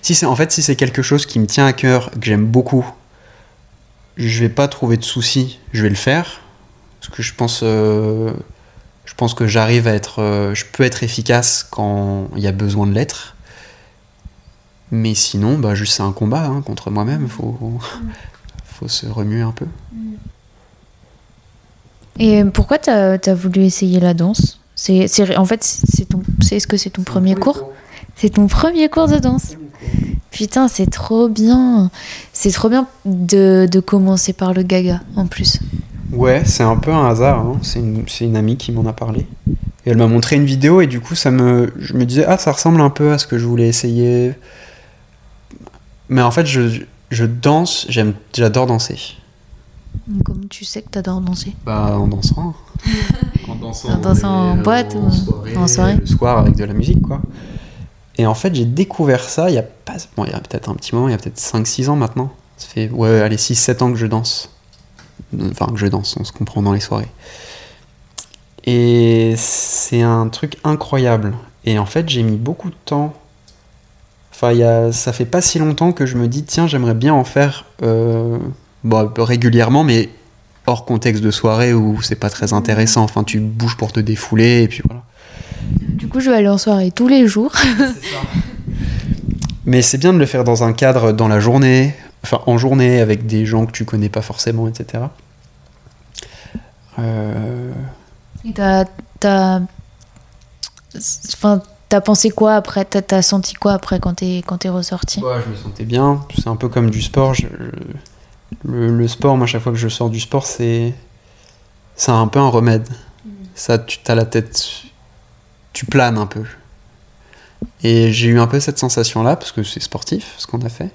Si c'est en fait, si c'est quelque chose qui me tient à cœur, que j'aime beaucoup, je vais pas trouver de soucis, je vais le faire. Parce que je pense euh, je pense que j'arrive à être euh, je peux être efficace quand il y a besoin de l'être. Mais sinon bah juste c'est un combat hein, contre moi-même. Faut faut se remuer un peu. Et pourquoi t'as as voulu essayer la danse? C'est c'est- en fait c'est ton c'est est-ce que c'est ton premier cours C'est ton premier cours de danse. Putain, c'est trop bien. C'est trop bien de, de commencer par le gaga en plus. ouais c'est un peu un hasard hein. c'est une, c'est une amie qui m'en a parlé Et elle m'a montré une vidéo et du coup, ça me, je me disais, ah, ça ressemble un peu à ce que je voulais essayer. Mais en fait, je, je danse, j'aime, j'adore danser. Comment tu sais que t'adores danser Bah, en dansant. en dansant, En dansant en boîte ou en soirée Le soir avec de la musique, quoi. Et en fait, j'ai découvert ça il y a pas. Bon, il y a peut-être un petit moment, il y a peut-être 5-6 ans maintenant. Ça fait, ouais, allez, 6-7 ans que je danse. Enfin, que je danse, on se comprend dans les soirées. Et c'est un truc incroyable. Et en fait, j'ai mis beaucoup de temps. Enfin, y a, ça fait pas si longtemps que je me dis, tiens, j'aimerais bien en faire euh, bon, régulièrement, mais hors contexte de soirée où c'est pas très intéressant. Enfin, tu bouges pour te défouler et puis voilà. Coup, je vais aller en soirée tous les jours. Mais c'est bien de le faire dans un cadre dans la journée, enfin en journée avec des gens que tu connais pas forcément, etc. Euh, Et t'as, t'as, enfin, t'as pensé quoi après? T'as, t'as senti quoi après quand t'es, quand t'es ressorti? Ouais, je me sentais bien. C'est un peu comme du sport. je- le, le sport, moi, chaque fois que je sors du sport, c'est c'est un peu un remède. Ça, tu as la tête, tu planes un peu. Et j'ai eu un peu cette sensation-là parce que c'est sportif ce qu'on a fait.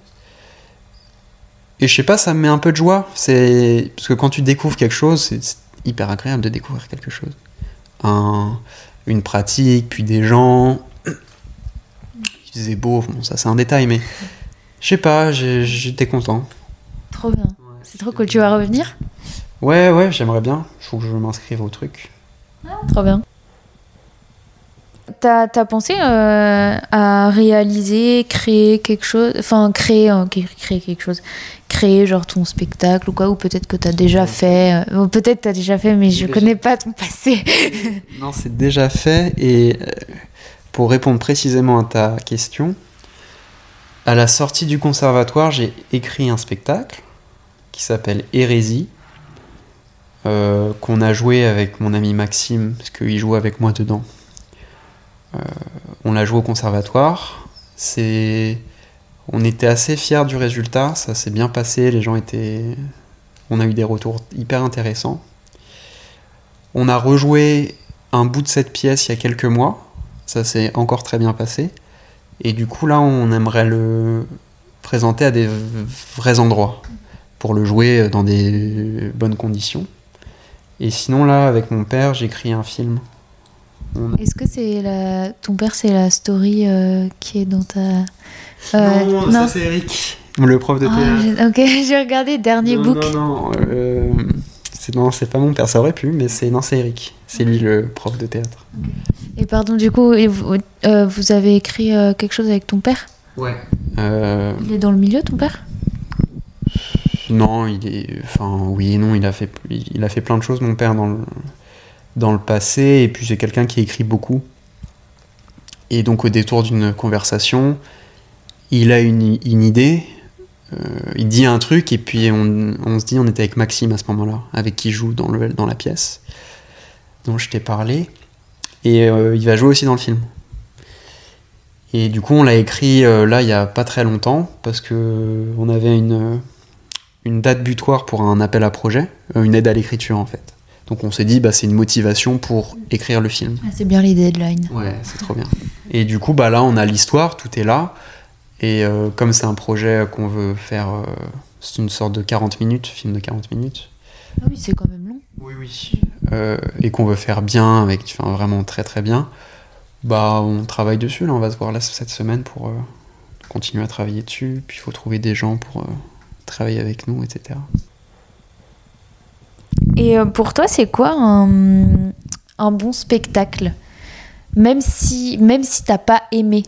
Et je sais pas, ça me met un peu de joie. C'est parce que quand tu découvres quelque chose, c'est hyper agréable de découvrir quelque chose. Un- une pratique, puis des gens. Il faisait beau, bon, ça c'est un détail, mais je sais pas, j'étais content. Trop bien. C'est trop cool. Tu vas revenir? Ouais, ouais, j'aimerais bien. Il faut que je m'inscrive au truc. Trop bien. T'as, t'as pensé euh, à réaliser, créer quelque chose, enfin créer, euh, cré- créer quelque chose, créer genre ton spectacle ou quoi, ou peut-être que t'as déjà fait, euh, ou peut-être t'as déjà fait, mais je Déjà. connais pas ton passé. Non, c'est déjà fait. Et euh, pour répondre précisément à ta question, à la sortie du conservatoire, j'ai écrit un spectacle qui s'appelle Hérésie, qu'on a joué avec mon ami Maxime, parce qu'il joue avec moi dedans. Euh, on l'a joué au conservatoire. C'est, on était assez fiers du résultat. Ça s'est bien passé. Les gens étaient, on a eu des retours hyper intéressants. On a rejoué un bout de cette pièce il y a quelques mois. Ça s'est encore très bien passé. Et du coup, là, on aimerait le présenter à des vrais endroits pour le jouer dans des bonnes conditions. Et sinon, là, avec mon père, j'écris un film. On Est-ce que c'est la, ton père, c'est la story euh, qui est dans ta, Euh, non, ça c'est Eric, le prof de théâtre. j'ai- ok, j'ai regardé dernier non, book. non, non, euh, c'est non, c'est pas mon père, ça aurait pu, mais c'est non, c'est Eric. C'est lui le prof de théâtre. Et pardon, du coup, vous, euh, vous avez écrit euh, quelque chose avec ton père? Ouais. Euh, Il est dans le milieu, ton père? Non, il est. Enfin, oui et non, il a fait, il a fait plein de choses, mon père, dans le, dans le passé. Et puis, c'est quelqu'un qui écrit beaucoup. Et donc, au détour d'une conversation, il a une, idée, euh, il dit un truc, et puis on, se dit, on était avec Maxime à ce moment-là, avec qui joue dans, le, dans la pièce, dont je t'ai parlé. Et euh, il va jouer aussi dans le film. Et du coup, on l'a écrit euh, là, il y a pas très longtemps, parce que on avait une une date butoir pour un appel à projet, une aide à l'écriture en fait. Donc on s'est dit, bah, c'est une motivation pour écrire le film. Ah, C'est bien les deadlines. Ouais, c'est trop bien. Et du coup, bah, là, on a l'histoire, tout est là. Et euh, comme c'est un projet qu'on veut faire, euh, c'est une sorte de 40 minutes, film de 40 minutes. Ah oui, c'est quand même long. Oui, oui. Euh, et qu'on veut faire bien, avec, enfin, vraiment très très bien, bah, on travaille dessus. Là, on va se voir là cette semaine pour continuer à travailler dessus. Puis il faut trouver des gens pour travailler avec nous, etc. Et euh, pour toi, c'est quoi un, un bon spectacle? Même si, même si t'as pas aimé.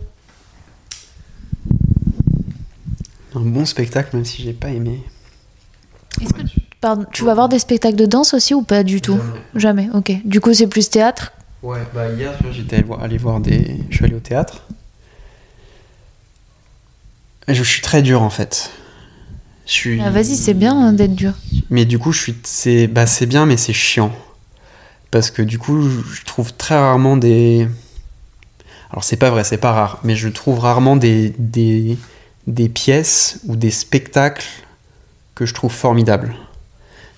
Un bon spectacle, même si j'ai pas aimé. Est-ce que pardon, tu vas voir des spectacles de danse aussi ou pas du tout? Jamais, ok. Du coup, c'est plus théâtre? Ouais, bah hier, j'étais allé voir, allé voir des. Je suis allé au théâtre. Je suis très dur en fait. Je suis. Ah, Vas-y, c'est bien hein, d'être dur. Mais du coup, je suis. C'est bah, c'est bien, mais c'est chiant. Parce que du coup, je trouve très rarement des. Alors, c'est pas vrai, c'est pas rare. Mais je trouve rarement des, des, des pièces ou des spectacles que je trouve formidables.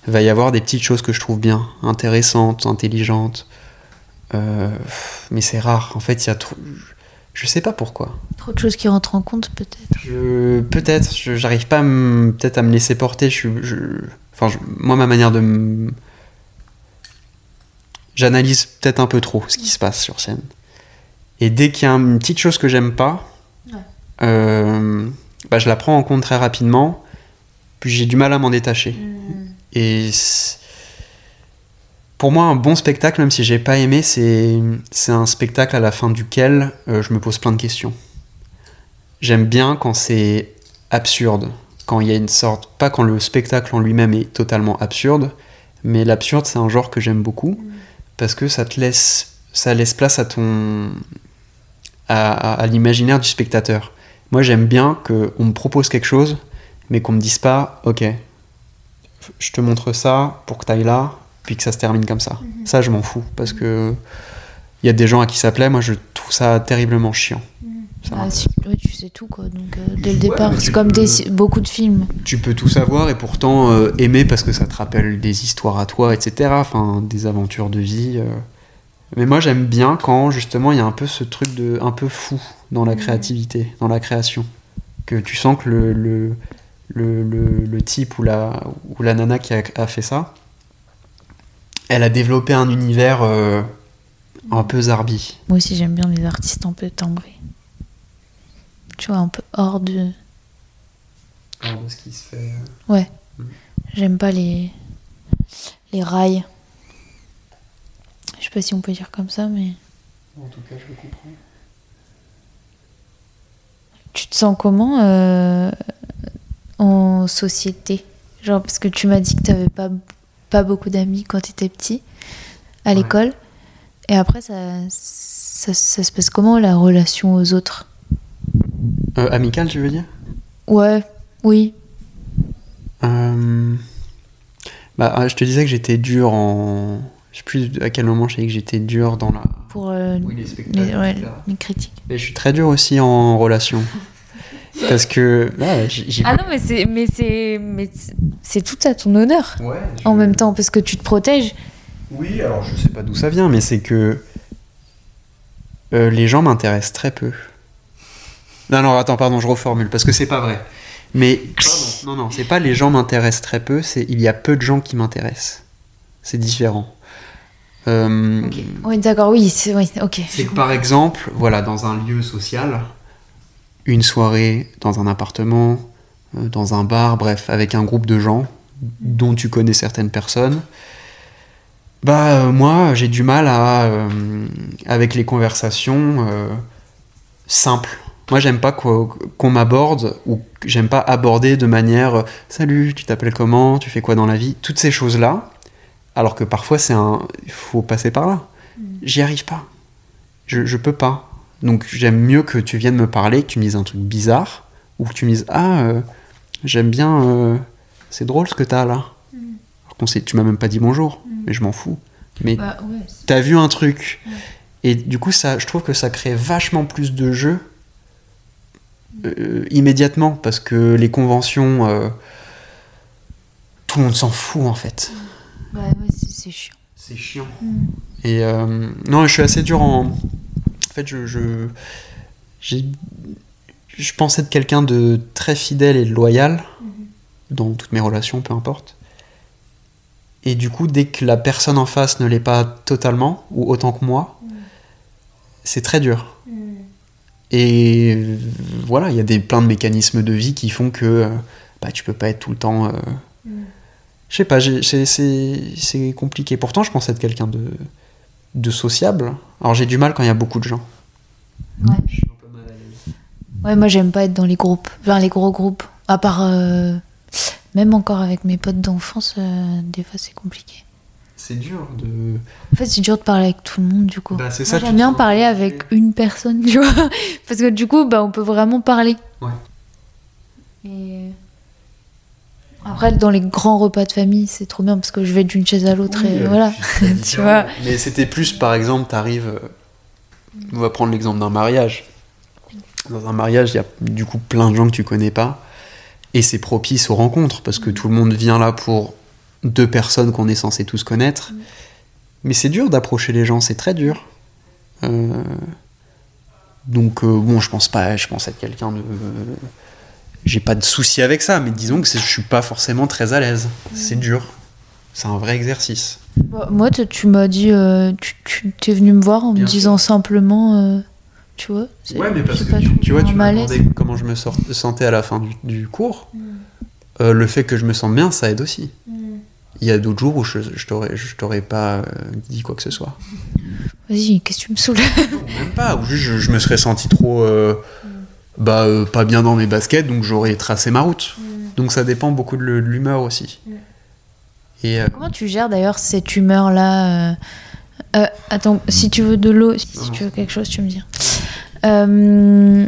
Il va y avoir des petites choses que je trouve bien, intéressantes, intelligentes. Euh, mais c'est rare. En fait, il y a trop. Je sais pas pourquoi. Trop de choses qui rentrent en compte, peut-être. Je... Peut-être. J'arrive pas à me- peut-être à me laisser porter. Je je- Enfin, je- moi, ma manière de. J'analyse peut-être un peu trop ce qui se passe sur scène. Et dès qu'il y a une petite chose que j'aime pas, Ouais. euh, bah, je la prends en compte très rapidement. Puis j'ai du mal à m'en détacher. Et c'est- pour moi, un bon spectacle, même si j'ai pas aimé, c'est un spectacle à la fin duquel euh, je me pose plein de questions. J'aime bien quand c'est absurde, quand il y a une sorte, pas quand le spectacle en lui-même est totalement absurde, mais l'absurde c'est un genre que j'aime beaucoup parce que ça te laisse, ça laisse place à ton, à, l'imaginaire du spectateur. Moi, j'aime bien qu'on me propose quelque chose, mais qu'on me dise pas, ok, je te montre ça pour que tu ailles là, puis que ça se termine comme ça. Ça, je m'en fous, parce que il y a des gens à qui ça plaît, moi je trouve ça terriblement chiant. Ça Ah, si- tu sais tout, quoi. Donc, euh, dès le Ouais, départ, c'est comme peux- des, beaucoup de films. Tu peux tout savoir et pourtant euh, aimer parce que ça te rappelle des histoires à toi, etc. Enfin, des aventures de vie. euh. Mais moi, j'aime bien quand justement il y a un peu ce truc de un peu fou dans la créativité, dans la création, que tu sens que le le, le, le- le type ou la ou la nana qui a, a fait ça, elle a développé un univers euh, un peu zarbi. Moi aussi, j'aime bien les artistes un peu timbrés. Tu vois, un peu hors de. de ce qui se fait. Ouais. Mhm. J'aime pas les. les rails. Je sais pas si on peut dire comme ça, mais. En tout cas, je le comprends. Tu te sens comment euh, en société? Genre, parce que tu m'as dit que t'avais pas, pas beaucoup d'amis quand t'étais petit, à Ouais. l'école. Et après, ça, ça, ça se passe comment la relation aux autres? Euh, amical, tu veux dire? Ouais, oui. Euh, Bah, je te disais que j'étais dur en. Je sais plus à quel moment je dit que j'étais dur dans la. Pour euh, Oui, les les, ouais, les critiques. Mais je suis très dur aussi en relation. Parce que. là, j'ai- Ah non, mais c'est, mais c'est, mais c'est- tout à ton honneur Ouais, en même temps, parce que tu te protèges. Oui, alors je sais pas d'où ça vient, mais c'est que. euh, les gens m'intéressent très peu. Non, non, attends, pardon, je reformule, parce que c'est pas vrai. Mais. Pardon, non, non, c'est pas les gens m'intéressent très peu, c'est il y a peu de gens qui m'intéressent. C'est différent. Euh, Oui, d'accord, oui, c'est, oui, ok. C'est que par exemple, voilà, dans un lieu social, une soirée dans un appartement, euh, dans un bar, bref, avec un groupe de gens dont tu connais certaines personnes, bah euh, moi j'ai du mal à euh, avec les conversations simples. Moi j'aime pas qu'o- qu'on m'aborde ou j'aime pas aborder de manière salut, tu t'appelles comment, tu fais quoi dans la vie, toutes ces choses là. Alors que parfois c'est un, il faut passer par là. J'y arrive pas. Je, je peux pas. Donc j'aime mieux que tu viennes me parler, que tu me dises un truc bizarre, ou que tu me dises Ah, euh, j'aime bien, euh, c'est drôle ce que t'as là. Alors qu'on sait, tu m'as même pas dit bonjour, mais je m'en fous. Mais Bah, ouais, t'as vu un truc. Et du coup, ça, je trouve que ça crée vachement plus de jeux euh, immédiatement, parce que les conventions, tout le monde s'en fout en fait. ouais, ouais, c'est, chiant. C'est chiant. Et euh, non, je suis assez dur en. En fait, je. Je, je pense être quelqu'un de très fidèle et de loyal dans toutes mes relations, peu importe. Et du coup, dès que la personne en face ne l'est pas totalement, ou autant que moi, c'est très dur. Et euh, voilà, il y a des, plein de mécanismes de vie qui font que euh, bah, tu peux pas être tout le temps. euh, je sais pas, c'est compliqué. Pourtant, je pense être quelqu'un de, de sociable. Alors, j'ai du mal quand il y a beaucoup de gens. Ouais. Je suis un peu mal à l'aise. Ouais, moi j'aime pas être dans les groupes, enfin les gros groupes. À part, euh, même encore avec mes potes d'enfance, euh, des fois c'est compliqué. C'est dur de. En fait, c'est dur de parler avec tout le monde du coup. Bah, c'est ça, j'aime bien parler avec une personne, tu vois. Parce que du coup, bah, on peut vraiment parler. Ouais. Et... Après, dans les grands repas de famille, c'est trop bien parce que je vais d'une chaise à l'autre Oui, et euh, voilà. tu vois. Mais c'était plus, par exemple, t'arrives. euh, On va prendre l'exemple d'un mariage. Dans un mariage, il y a du coup plein de gens que tu connais pas. Et c'est propice aux rencontres parce que tout le monde vient là pour deux personnes qu'on est censé tous connaître. mais c'est dur d'approcher les gens, c'est très dur. Euh, donc euh, bon, je pense pas, je pense être quelqu'un de, j'ai pas de souci avec ça, mais disons que je suis pas forcément très à l'aise. C'est dur, c'est un vrai exercice. Bah, moi, tu, m'as dit, euh, tu, tu es venu me voir en Bien me disant simplement, euh, tu vois. c'est- Ouais, mais parce que tu, tu vois, tu m'as demandé comment je me sor- sentais à la fin du, du cours. Euh, le fait que je me sente bien, ça aide aussi. Il y a d'autres jours où je, je t'aurais, je t'aurais pas euh, dit quoi que ce soit. Vas-y, qu'est-ce que tu me saoules? Même pas, ou juste je, je me serais senti trop euh, bah, euh, pas bien dans mes baskets, donc j'aurais tracé ma route. Donc ça dépend beaucoup de l'humeur aussi. Et euh, Comment tu gères d'ailleurs cette humeur-là euh, euh, Attends, si tu veux de l'eau, si, si tu veux quelque chose, tu me dis. Euh,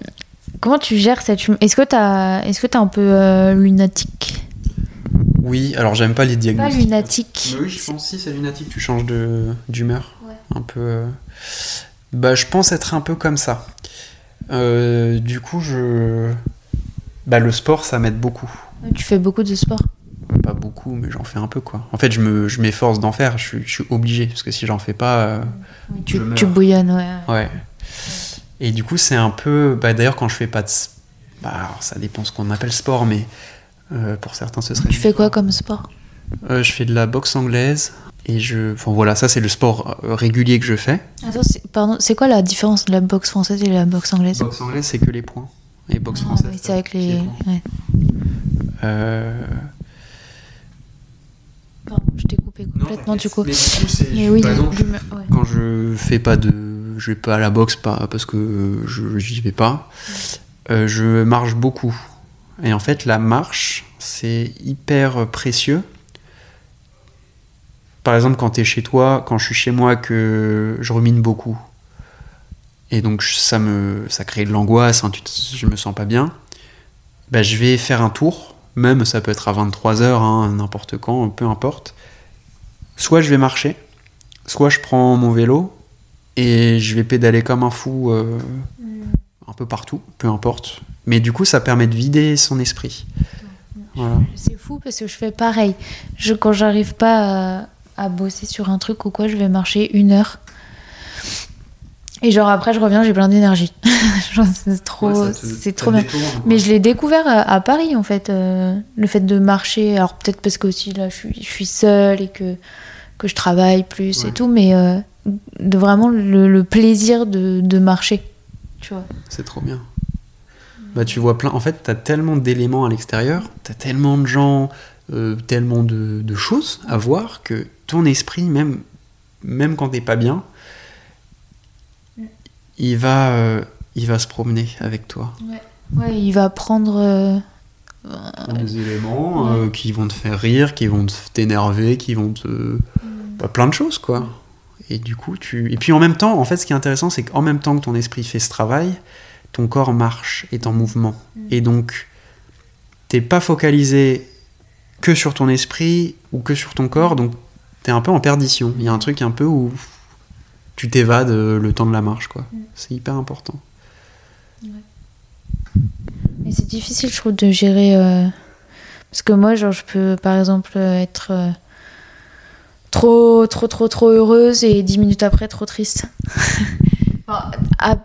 comment tu gères cette humeur Est-ce que t'as, est-ce que t'es un peu euh, lunatique? Oui, alors j'aime pas les Pas diagnostics. lunatique. Mais oui, je pense si c'est lunatique, tu changes de, d'humeur. Ouais. Un peu. euh, Bah, je pense être un peu comme ça. Euh, du coup, je. Bah, le sport, ça m'aide beaucoup. Tu fais beaucoup de sport. Pas beaucoup, mais j'en fais un peu, quoi. En fait, je, me, je m'efforce d'en faire, je, suis- je suis obligé, parce que si j'en fais pas. euh, Tu, bouillonnes, ouais. Ouais. Et du coup, c'est un peu. Bah, d'ailleurs, quand je fais pas de. Bah, alors, ça dépend ce qu'on appelle sport, mais euh, pour certains, ce serait. Tu fais quoi comme sport? Je fais de la boxe anglaise. Et je. Enfin, voilà, ça, c'est le sport euh, régulier que je fais. Attends, pardon, c'est quoi la différence de la boxe française et la boxe anglaise? Boxe anglaise, c'est que les points. Et boxe Ah, française. oui, c'est avec les. ouais. Euh, Pardon, je t'ai coupé complètement du coup. Mais, du coup, c'est- Mais oui, par exemple, l'humeur, ouais. quand je fais pas de. Je vais pas à la boxe pas, parce que je j'y vais pas. euh, je marche beaucoup. Et en fait, la marche, c'est hyper précieux. Par exemple, quand tu es chez toi, quand je suis chez moi, que je rumine beaucoup. Et donc, ça me ça crée de l'angoisse, hein, je me sens pas bien. Bah, je vais faire un tour, même ça peut être à 23h, n'importe quand, peu importe. Soit je vais marcher, soit je prends mon vélo et je vais pédaler comme un fou euh, un peu partout, peu importe. Mais du coup, ça permet de vider son esprit. Voilà. C'est fou parce que je fais pareil. Je, quand j'arrive pas à, à bosser sur un truc ou quoi, je vais marcher une heure. Et genre après, je reviens, j'ai plein d'énergie. C'est trop, Ouais, c'est trop bien. détourne. Mais je l'ai découvert à, à Paris en fait, euh, le fait de marcher. Alors peut-être parce que aussi là, je suis, je suis seule et que que je travaille plus Ouais. et tout, mais euh, de vraiment le, le plaisir de, de marcher. Tu vois. C'est trop bien. Bah, tu vois plein. En fait, t'as tellement d'éléments à l'extérieur, t'as tellement de gens, euh, tellement de, de choses à voir que ton esprit, même, même quand t'es pas bien, il va, euh, il va se promener avec toi. Ouais, il va prendre. euh, Des éléments euh, qui vont te faire rire, qui vont te- t'énerver, qui vont te. bah, plein de choses, quoi. Et du coup, tu. Et puis en même temps, en fait, ce qui est intéressant, c'est qu'en même temps que ton esprit fait ce travail, ton corps marche, est en mouvement. Et donc, t'es pas focalisé que sur ton esprit ou que sur ton corps, donc t'es un peu en perdition. Il y a un truc un peu où tu t'évades euh, le temps de la marche, quoi. C'est hyper important. Mais c'est difficile, je trouve, de gérer. euh, Parce que moi, genre, je peux, par exemple, euh, être euh, trop, trop, trop, trop heureuse et dix minutes après, trop triste. Enfin, à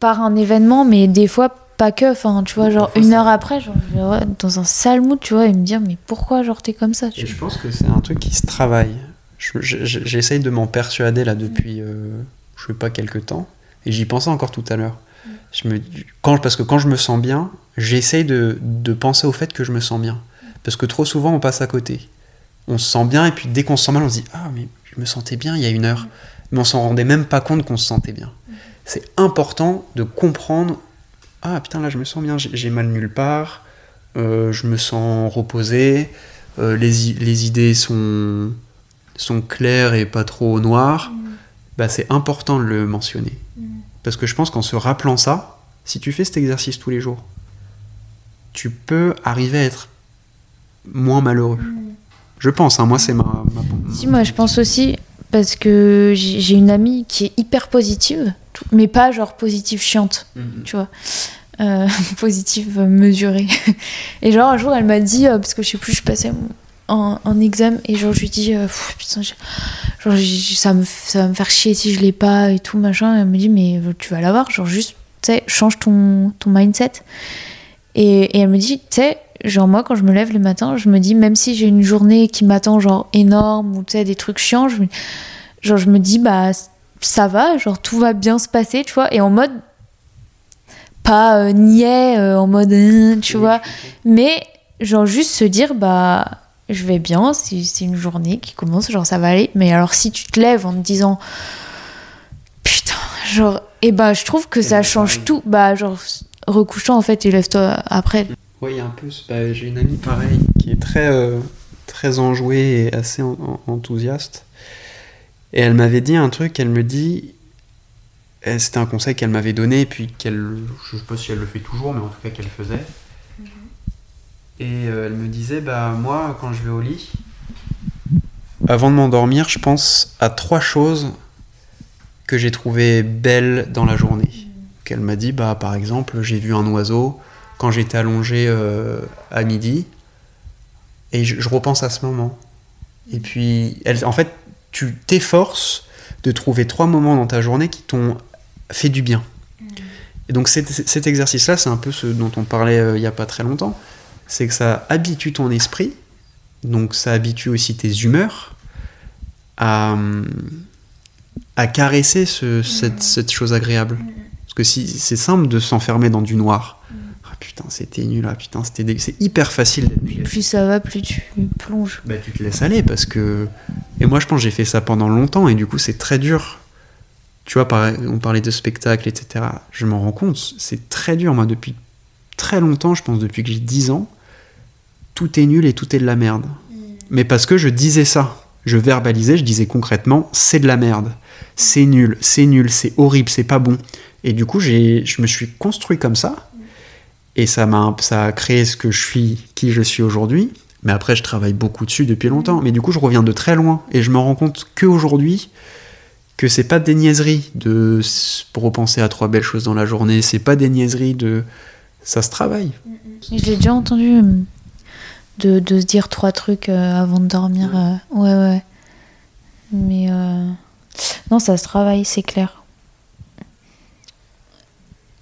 part un événement, mais des fois, pas que. Enfin, tu vois, genre, une heure après, genre, dans un sale mood, tu vois, et me dire, mais pourquoi, genre, t'es comme ça tu Et je pense que c'est un truc qui se travaille. Je- je- je- J'essaye de m'en persuader là depuis, euh, je sais pas, quelques temps. Et j'y pensais encore tout à l'heure. Je me, quand, parce que quand je me sens bien, j'essaye de, de penser au fait que je me sens bien. Parce que trop souvent, on passe à côté. On se sent bien, et puis dès qu'on se sent mal, on se dit Ah, mais je me sentais bien il y a une heure. Mais on s'en rendait même pas compte qu'on se sentait bien. C'est important de comprendre Ah, putain, là, je me sens bien, j'ai mal nulle part, euh, je me sens reposé, euh, les, idées sont, sont claires et pas trop noires. Bah, c'est important de le mentionner. Parce que je pense qu'en se rappelant ça, si tu fais cet exercice tous les jours, tu peux arriver à être moins malheureux. Je pense, hein, moi c'est ma, ma- Si, moi je pense aussi, parce que j'ai une amie qui est hyper positive, mais pas genre positive chiante, Mhm. tu vois. Euh, positive mesurée. Et genre un jour elle m'a dit, euh, parce que je sais plus, je passais en, en examen et genre je lui dis euh, putain genre ça me ça va me faire chier si je l'ai pas et tout machin et elle me dit mais tu vas l'avoir genre juste tu sais change ton ton mindset et, et elle me dit tu sais genre moi quand je me lève le matin je me dis même si j'ai une journée qui m'attend genre énorme ou tu sais des trucs chiants je me, genre je me dis bah ça va genre tout va bien se passer tu vois. Et en mode pas euh, niais euh, en mode euh, tu vois. mais genre juste se dire bah je vais bien c'est c'est une journée qui commence genre ça va aller. Mais alors si tu te lèves en te disant putain genre et bah je trouve que ça bah, change pareil. tout. Bah genre recouchant en fait et lève-toi après Oui, il y a un peu. bah, J'ai une amie pareille qui est très, euh, très enjouée et assez en- en- enthousiaste. Et elle m'avait dit un truc, elle me dit. et C'était un conseil qu'elle m'avait donné, et puis qu'elle. Je sais pas si elle le fait toujours, mais en tout cas qu'elle faisait. Et euh, elle me disait Bah, moi, quand je vais au lit, avant de m'endormir, je pense à trois choses que j'ai trouvées belles dans la journée. Qu'elle m'a dit Bah, par exemple, j'ai vu un oiseau quand j'étais allongé euh, à midi. Et je, je repense à ce moment. Et puis, elle, en fait, tu t'efforces de trouver trois moments dans ta journée qui t'ont fait du bien. Et donc cet, cet exercice-là, c'est un peu ce dont on parlait euh, il n'y a pas très longtemps. C'est que ça habitue ton esprit, donc ça habitue aussi tes humeurs à, à caresser ce- cette, cette chose agréable. Parce que si c'est simple de s'enfermer dans du noir. Putain, c'était nul, ah putain, c'était dé- c'est hyper facile d'être négatif. plus ça va plus tu plonges Bah, tu te laisses aller parce que. Et moi, je pense que j'ai fait ça pendant longtemps et du coup, c'est très dur. Tu vois, on parlait de spectacle, etc. Je m'en rends compte, c'est très dur. Moi, depuis très longtemps, je pense depuis que j'ai 10 ans, tout est nul et tout est de la merde. Mais parce que je disais ça. Je verbalisais, je disais concrètement, c'est de la merde. C'est nul, c'est nul, c'est horrible, c'est pas bon. Et du coup, je me suis construit comme ça. Et ça m'a, ça a créé ce que je suis, qui je suis aujourd'hui. Mais après, je travaille beaucoup dessus depuis longtemps. Mais du coup, je reviens de très loin. Et je me rends compte qu'aujourd'hui, que c'est pas des niaiseries de repenser à trois belles choses dans la journée. C'est pas des niaiseries de. Ça se travaille. je l'ai déjà entendu euh, de, de se dire trois trucs euh, avant de dormir euh, ouais ouais mais euh, non ça se travaille c'est clair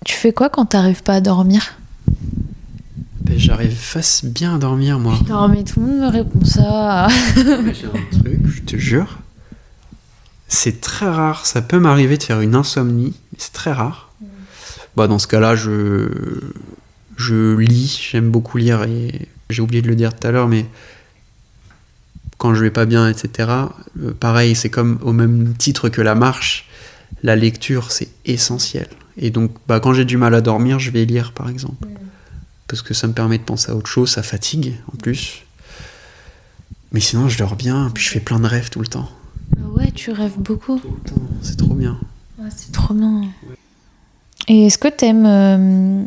tu fais quoi quand t'arrives pas à dormir? Ben, J'arrive face bien à dormir, moi. Non mais tout le monde me répond ça. J'ai un truc, je te jure. C'est très rare. Ça peut m'arriver de faire une insomnie, mais c'est très rare. Bah, dans ce cas-là, je, je lis. J'aime beaucoup lire et j'ai oublié de le dire tout à l'heure, mais quand je vais pas bien, etc. euh, pareil, c'est comme au même titre que la marche. La lecture, c'est essentiel. Et donc, bah, quand j'ai du mal à dormir, je vais lire, par exemple. Parce que ça me permet de penser à autre chose, ça fatigue en plus. Mais sinon, je dors bien, puis je fais plein de rêves tout le temps. ouais, tu rêves beaucoup. Tout le temps, c'est trop bien. Ouais, c'est trop bien. Et est-ce que t'aimes euh,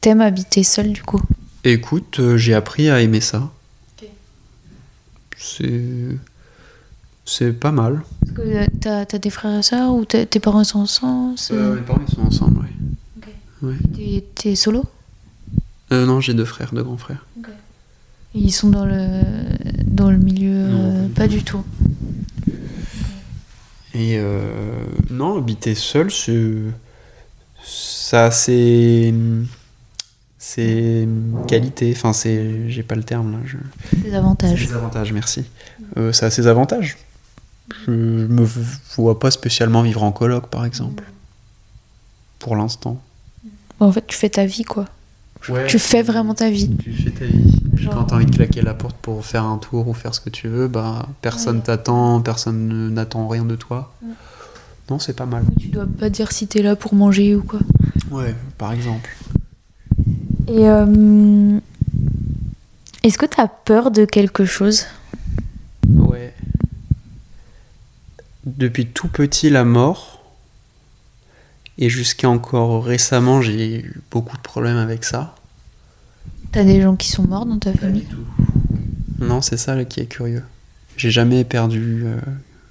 t'aimes habiter seul du coup? Écoute, euh, j'ai appris à aimer ça. Ok. C'est. C'est pas mal. Parce que euh, t'as as des frères et sœurs ou t'as- tes parents sont ensemble? C'est- mes parents sont ensemble, ouais. Ouais. T'es- T'es solo? Euh, non, j'ai deux frères, deux grands frères. Et Ils sont dans le dans le milieu Non, euh, pas du tout. Et euh, non, habiter seul, c'est. Ça, c'est. C'est qualité, enfin, c'est. J'ai pas le terme là. Je... Des C'est avantages. des avantages, merci. Euh, ça a ses avantages. Je me vois pas spécialement vivre en coloc, par exemple. Pour l'instant. Bon, en fait, tu fais ta vie quoi. Tu fais vraiment ta vie. Tu fais ta vie. Genre- Quand t'as envie de claquer la porte pour faire un tour ou faire ce que tu veux, bah personne Ouais. t'attend, personne ne- n'attend rien de toi. Ouais. Non, c'est pas mal. Tu dois pas dire si t'es là pour manger ou quoi. Ouais, par exemple. Et euh, est-ce que t'as peur de quelque chose? Ouais. Depuis tout petit, la mort. Et jusqu'à encore récemment, j'ai eu beaucoup de problèmes avec ça. T'as des gens qui sont morts dans ta famille Non, c'est ça là, qui est curieux. J'ai jamais perdu. euh,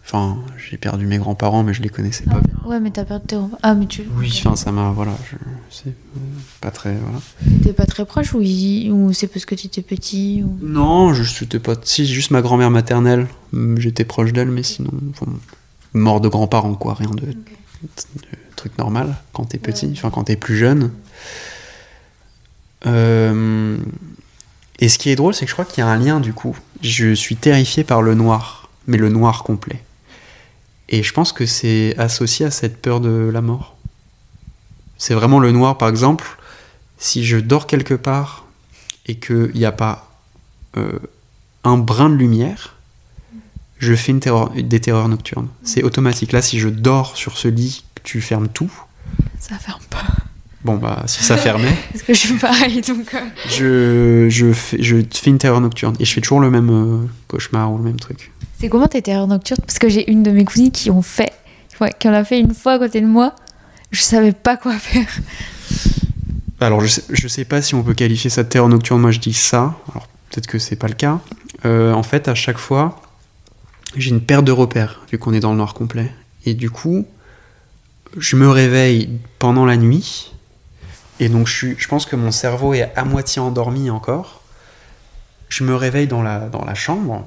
Enfin, j'ai perdu mes grands-parents, mais je les connaissais pas bien. Ouais, mais t'as perdu tes Ah, mais tu. Oui, enfin, ça m'a. Voilà. je- c'est euh, pas très. Voilà. T'étais pas très proche ou, il- ou c'est parce que tu étais petit ou... Non, je j'étais pas. Si, juste ma grand-mère maternelle, j'étais proche d'elle, mais sinon. enfin, mort de grands-parents, quoi, rien de, truc normal quand t'es petit, enfin quand t'es plus jeune. Euh, et ce qui est drôle, c'est que je crois qu'il y a un lien du coup. Je suis terrifié par le noir, mais le noir complet. Et je pense que c'est associé à cette peur de la mort. C'est vraiment le noir, par exemple, si je dors quelque part et qu'il n'y a pas euh, un brin de lumière, je fais une terreur- des terreurs nocturnes. C'est automatique. Là, si je dors sur ce lit, tu fermes tout, Ça ferme pas. bon bah si ça fermait, Parce que je suis pareil donc. euh, je, je, fais, je fais une terreur nocturne. Et je fais toujours le même euh, cauchemar ou le même truc. C'est comment tes terreurs nocturnes? Parce que j'ai une de mes cousines qui ont fait, qui en a fait une fois à côté de moi. Je savais pas quoi faire. Alors je sais, je sais pas si on peut qualifier ça de terreur nocturne, moi je dis ça, alors peut-être que c'est pas le cas. Euh, en fait, à chaque fois, j'ai une perte de repères, vu qu'on est dans le noir complet. Et du coup, je me réveille pendant la nuit, et donc je, suis, je pense que mon cerveau est à moitié endormi encore. Je me réveille dans la, dans la chambre,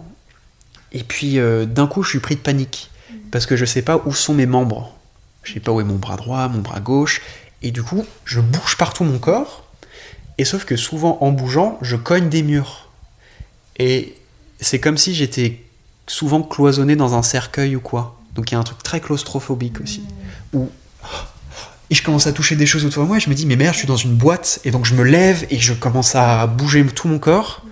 et puis euh, d'un coup, je suis pris de panique, parce que je sais pas où sont mes membres. Je sais pas où est mon bras droit, mon bras gauche, et du coup, je bouge partout mon corps. Et sauf que souvent, en bougeant, je cogne des murs. Et c'est comme si j'étais souvent cloisonné dans un cercueil ou quoi. Donc il y a un truc très claustrophobique aussi. Où et je commence à toucher des choses autour de moi et je me dis mais merde je suis dans une boîte et donc je me lève et je commence à bouger tout mon corps.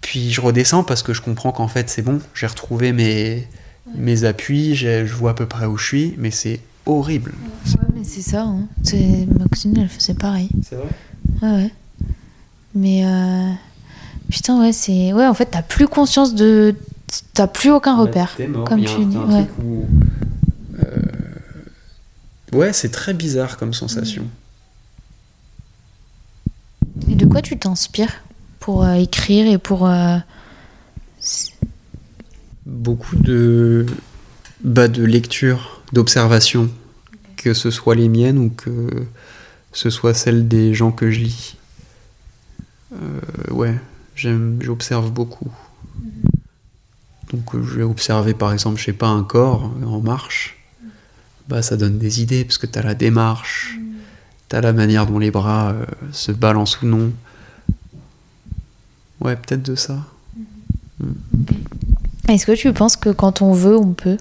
Puis je redescends parce que je comprends qu'en fait c'est bon, j'ai retrouvé mes, mes appuis, j'ai- je vois à peu près où je suis, mais c'est horrible. Ouais, mais c'est ça. Hein. C'est ma cousine, elle faisait pareil. C'est vrai? Ouais, ouais. Mais euh, putain, ouais, c'est ouais. En fait, t'as plus conscience de, t'as plus aucun repère. Mort. comme tu dis, ouais. où, euh, Ouais, c'est très bizarre comme sensation. Et de quoi tu t'inspires pour euh, écrire et pour euh, Beaucoup de, bah, de lecture, d'observation, que ce soit les miennes ou que ce soit celles des gens que je lis. Euh, ouais, j'observe beaucoup. Donc euh, je vais observer par exemple, je sais pas, un corps en marche. Bah ça donne des idées parce que t'as la démarche, t'as la manière dont les bras euh, se balancent ou non. Ouais, peut-être de ça. Est-ce que tu penses que quand on veut, on peut?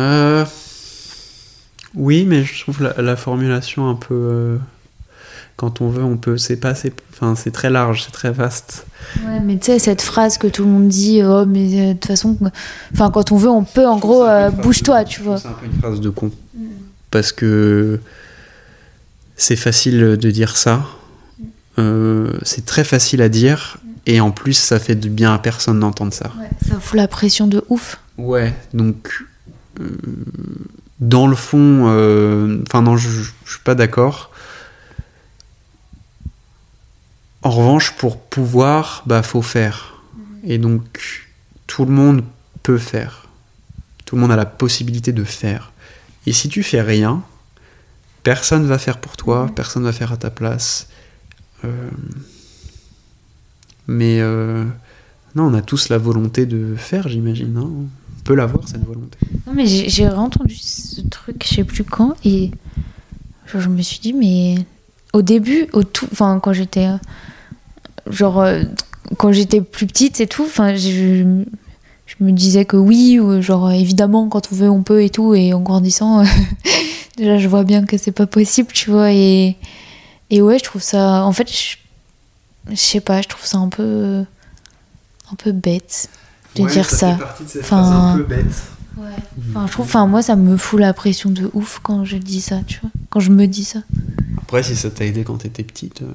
Euh, oui, mais je trouve la, la formulation un peu. euh, quand on veut, on peut. C'est pas assez. Enfin, c'est très large, c'est très vaste. Ouais, mais tu sais, cette phrase que tout le monde dit, oh, mais euh, de toute façon, enfin, quand on veut, on peut, en gros, euh, bouge-toi, tu vois. C'est un peu une phrase de con. Parce que c'est facile de dire ça. Euh, c'est très facile à dire. Et en plus, ça fait du bien à personne d'entendre ça. Ça fout la pression de ouf. Ouais, donc euh, dans le fond, euh, enfin non, je, je suis pas d'accord. En revanche, pour pouvoir, bah faut faire. Et donc tout le monde peut faire. Tout le monde a la possibilité de faire. Et si tu fais rien, personne va faire pour toi, personne va faire à ta place. Euh, mais euh, non, on a tous la volonté de faire, j'imagine. hein. Peut l'avoir, cette volonté. Non, mais j'ai entendu ce truc, je sais plus quand, et je me suis dit, mais au début, au tout, enfin, quand j'étais, euh, genre, euh, quand j'étais plus petite et tout, enfin, je, je me disais que oui, ou genre, évidemment, quand on veut, on peut et tout, et en grandissant, déjà, je vois bien que c'est pas possible, tu vois, et, et ouais, je trouve ça, en fait, je, je sais pas, je trouve ça un peu, un peu bête de dire ça. Enfin, bête. Ouais. Enfin, je trouve, enfin, moi, ça me fout la pression de ouf quand je dis ça, tu vois. Quand je me dis ça. Après, si ça t'a aidé quand t'étais petite. euh,